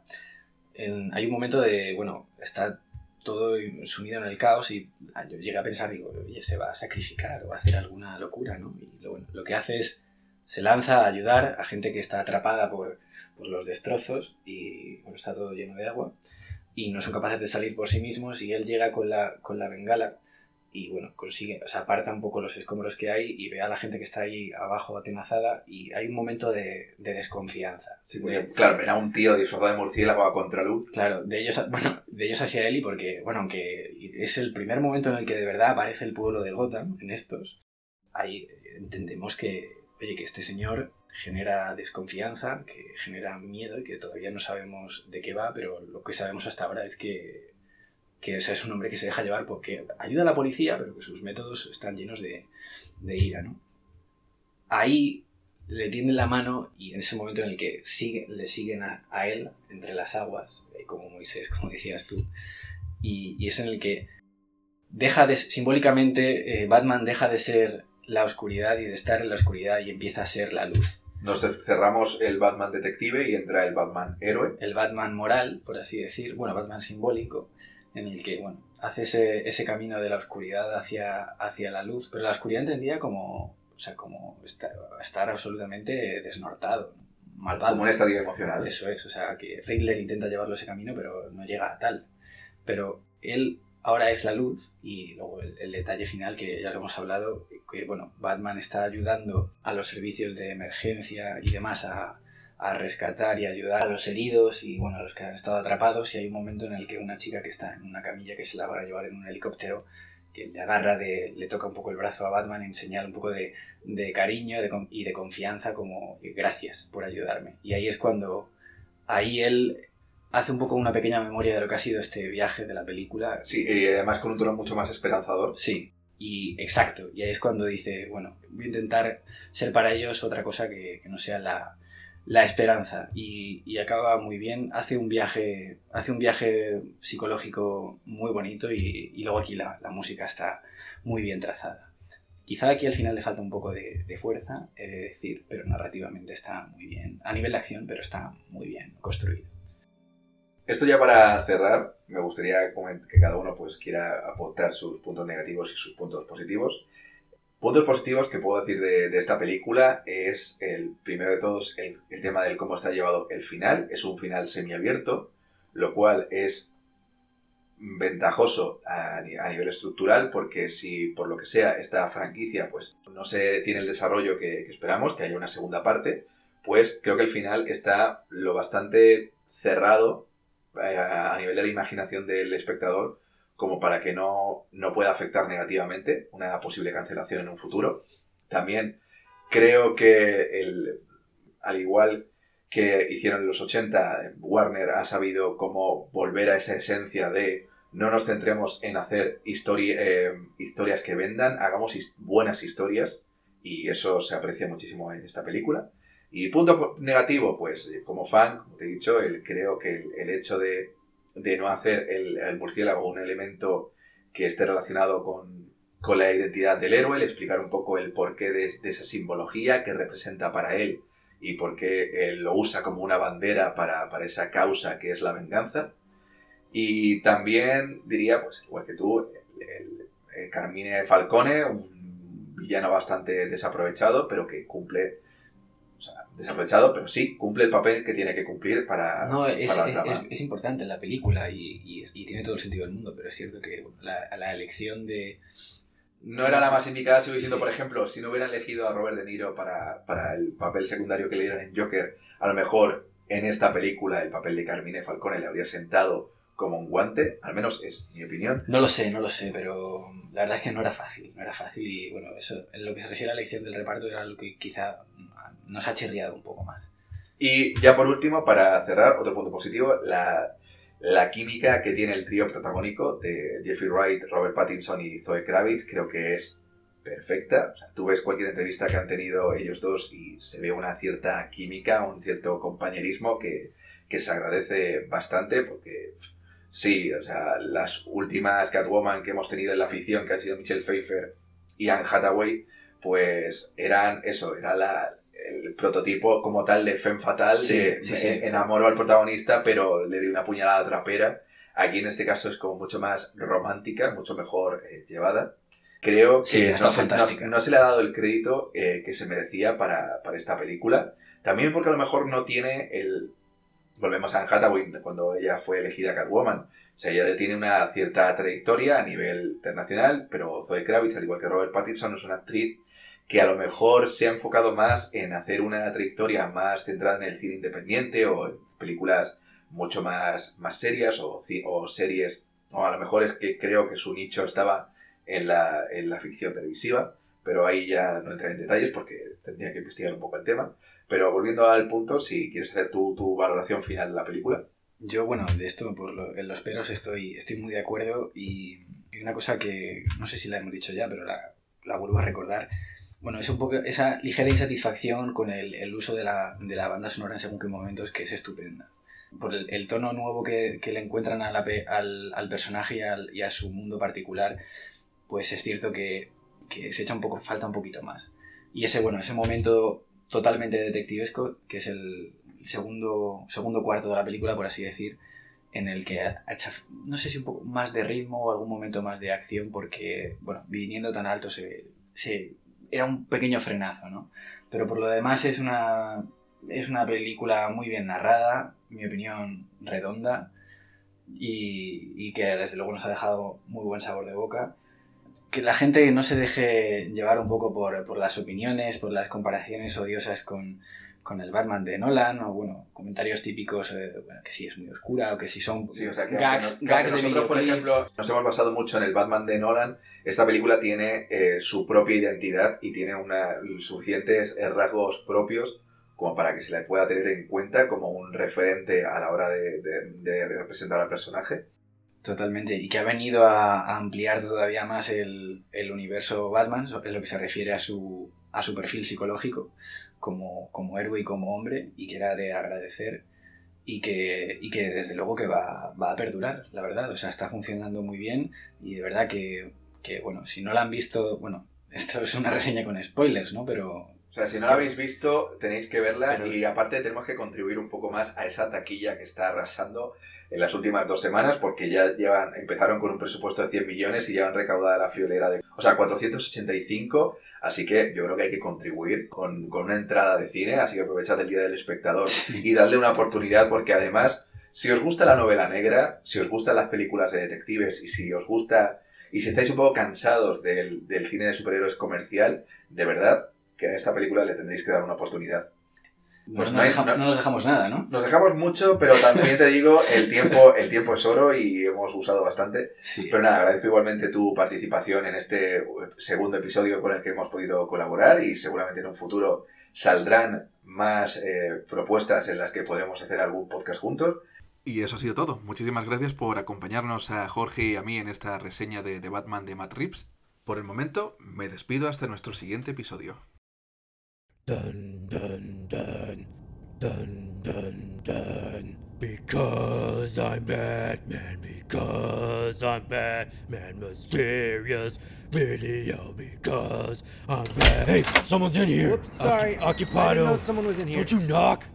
en- hay un momento de, bueno, está todo sumido en el caos y ah, yo llegué a pensar, digo, oye, se va a sacrificar o va a hacer alguna locura, ¿no? Y lo, bueno, lo que hace es, se lanza a ayudar a gente que está atrapada por, por los destrozos y bueno, está todo lleno de agua y no son capaces de salir por sí mismos y él llega con la, con la bengala y bueno, consigue, o sea, aparta un poco los escombros que hay y ve a la gente que está ahí abajo atenazada y hay un momento de, de desconfianza. Sí, porque, De- claro, ven a un tío disfrazado de murciélago a contraluz. Claro, de ellos, bueno, de ellos hacia y porque, bueno, aunque es el primer momento en el que de verdad aparece el pueblo de Gotham, en estos, ahí entendemos que, oye, que este señor genera desconfianza, que genera miedo y que todavía no sabemos de qué va, pero lo que sabemos hasta ahora es que, que o sea, es un hombre que se deja llevar porque ayuda a la policía, pero que sus métodos están llenos de, de ira, ¿no? Ahí le tienden la mano y en ese momento en el que sigue, le siguen a, a él entre las aguas, eh, como Moisés, como decías tú, y, y es en el que deja de, simbólicamente eh, Batman deja de ser la oscuridad y de estar en la oscuridad y empieza a ser la luz. Nos cerramos el Batman detective y entra el Batman héroe. El Batman moral, por así decir, bueno, Batman simbólico, en el que, bueno, hace ese, ese camino de la oscuridad hacia, hacia la luz, pero la oscuridad entendida como, o sea, como estar, estar absolutamente desnortado, malvado. Como un estadio emocional. Eso es, o sea, que Riddler intenta llevarlo ese camino, pero no llega a tal. Pero él ahora es la luz y luego el, el detalle final que ya lo hemos hablado, que bueno, Batman está ayudando a los servicios de emergencia y demás a, a rescatar y ayudar a los heridos y bueno, a los que han estado atrapados y hay un momento en el que una chica que está en una camilla que se la van a llevar en un helicóptero que le agarra, de, le toca un poco el brazo a Batman en señal un poco de, de cariño de y de confianza como eh, gracias por ayudarme. Y ahí es cuando ahí él hace un poco una pequeña memoria de lo que ha sido este viaje de la película. Sí, y además con un tono mucho más esperanzador. Sí, Y exacto, y ahí es cuando dice, bueno, voy a intentar ser para ellos otra cosa que, no sea la, la esperanza. Y, acaba muy bien, hace un viaje, hace un viaje psicológico muy bonito y, luego aquí la, música está muy bien trazada. Quizá aquí al final le falta un poco de, de fuerza, he de decir, pero narrativamente está muy bien. A nivel de acción, pero está muy bien construido. Esto ya para cerrar, me gustaría que cada uno pues quiera aportar sus puntos negativos y sus puntos positivos. Puntos positivos que puedo decir de, esta película es el primero de todos el, tema del cómo está llevado el final. Es un final semiabierto, lo cual es ventajoso a, nivel estructural porque si por lo que sea esta franquicia pues no se tiene el desarrollo que, esperamos, que haya una segunda parte, pues creo que el final está lo bastante cerrado eh, a nivel de la imaginación del espectador como para que no, no pueda afectar negativamente una posible cancelación en un futuro. También creo que el, al igual que hicieron en los 80, Warner ha sabido cómo volver a esa esencia de no nos centremos en hacer eh, historias que vendan, hagamos buenas historias y eso se aprecia muchísimo en esta película. Y punto negativo, pues como fan, como te he dicho, el, creo que el, hecho de, no hacer el, murciélago un elemento que esté relacionado con, la identidad del héroe, el explicar un poco el porqué de, esa simbología que representa para él y por qué él lo usa como una bandera para, esa causa que es la venganza. Y también diría, pues igual que tú, el Carmine Falcone, un villano bastante desaprovechado, pero que cumple desaprovechado, pero sí, cumple el papel que tiene que cumplir para, no, es, la trama. Es, es, importante en la película y, y, tiene todo el sentido del mundo, pero es cierto que la, la elección de... No era la más indicada, sigo diciendo, por ejemplo, si no hubieran elegido a Robert De Niro para, para el papel secundario que le dieron en Joker, a lo mejor en esta película el papel de Carmine Falcone le habría sentado como un guante, al menos es mi opinión. No lo sé, no lo sé, pero la verdad es que no era fácil, no era fácil y bueno, eso, en lo que se refiere a la elección del reparto era lo que quizá nos ha chirriado un poco más. Y ya por último, para cerrar, otro punto positivo, la, la química que tiene el trío protagónico de Jeffrey Wright, Robert Pattinson y Zoe Kravitz creo que es perfecta. O sea, tú ves cualquier entrevista que han tenido ellos dos y se ve una cierta química, un cierto compañerismo que, que se agradece bastante porque sí, o sea, las últimas Catwoman que hemos tenido en la ficción, que han sido Michelle Pfeiffer y Anne Hathaway, pues eran eso, era la, el prototipo como tal de Femme Fatal, de enamoró al protagonista, pero le dio una puñalada trapera. Aquí en este caso es como mucho más romántica, mucho mejor eh, llevada. Creo que no se, no, se, le ha dado el crédito eh, que se merecía para, para, esta película. También porque a lo mejor no tiene el... Volvemos a Anne Hathaway, cuando ella fue elegida Catwoman. O sea, ella tiene una cierta trayectoria a nivel internacional, pero Zoe Kravitz, al igual que Robert Pattinson, es una actriz que a lo mejor se ha enfocado más en hacer una trayectoria más centrada en el cine independiente o en películas mucho más, más serias o, o series, o a lo mejor es que creo que su nicho estaba en la, en la ficción televisiva, pero ahí ya no entraré en detalles porque tendría que investigar un poco el tema. Pero volviendo al punto, si quieres hacer tu, tu valoración final de la película. Yo, bueno, de esto, por lo, en los peros, estoy, estoy muy de acuerdo y, una cosa que no sé si la hemos dicho ya, pero la, la vuelvo a recordar bueno, es un poco esa ligera insatisfacción con el, el uso de la, de la, banda sonora en según qué momentos que es estupenda. Por el, el tono nuevo que, que, le encuentran a al, al, personaje y, al, y, a su mundo particular, pues es cierto que, que, se echa un poco, falta un poquito más. Y ese, bueno, ese momento totalmente detectivesco, que es el segundo, segundo cuarto de la película, por así decir, en el que echa, no sé si un poco más de ritmo o algún momento más de acción, porque, bueno, viniendo tan alto se, se era un pequeño frenazo, ¿no? Pero por lo demás es una, es una película muy bien narrada, en mi opinión redonda, y, y, que desde luego nos ha dejado muy buen sabor de boca. Que la gente no se deje llevar un poco por, por las opiniones, por las comparaciones odiosas con, con el Batman de Nolan, o bueno, comentarios típicos eh, que sí es muy oscura, o que si son sí, o sea, que gags, nosotros, por ejemplo, nos hemos basado mucho en el Batman de Nolan. Esta película tiene eh, su propia identidad y tiene una, suficientes eh, rasgos propios como para que se le pueda tener en cuenta como un referente a la hora de, de, de representar al personaje. Totalmente, y que ha venido a, ampliar todavía más el, universo Batman en lo que se refiere a su, a su perfil psicológico como, como héroe y como hombre, y que era de agradecer y que, y que desde luego que va, va, a perdurar, la verdad. O sea, está funcionando muy bien y de verdad que, que, bueno, si no la han visto, bueno, esto es una reseña con spoilers, ¿no? Pero o sea, si no la habéis visto, tenéis que verla y aparte tenemos que contribuir un poco más a esa taquilla que está arrasando en las últimas dos semanas porque ya llevan, empezaron con un presupuesto de 100 millones y ya han recaudado la friolera de, o sea, 485, así que yo creo que hay que contribuir con, con una entrada de cine, así que aprovechad el Día del Espectador y darle una oportunidad porque además, si os gusta la novela negra, si os gustan las películas de detectives y si os gusta, y si estáis un poco cansados del, del cine de superhéroes comercial, de verdad, que a esta película le tendréis que dar una oportunidad. Pues no, nos dejamos nada, ¿no? Nos dejamos mucho, pero también te digo, el tiempo, el tiempo es oro y hemos usado bastante. Pero nada, agradezco igualmente tu participación en este segundo episodio con el que hemos podido colaborar y seguramente en un futuro saldrán más eh, propuestas en las que podremos hacer algún podcast juntos. Y eso ha sido todo. Muchísimas gracias por acompañarnos a Jorge y a mí en esta reseña de, de Batman de Matt Reeves. Por el momento, me despido hasta nuestro siguiente episodio. Dun dun dun dun dun dun. Because I'm Batman, because I'm Batman, mysterious video, because I'm Batman. Hey, someone's in here. Whoops, sorry. Occupado. I didn't know someone was in here. Don't you knock.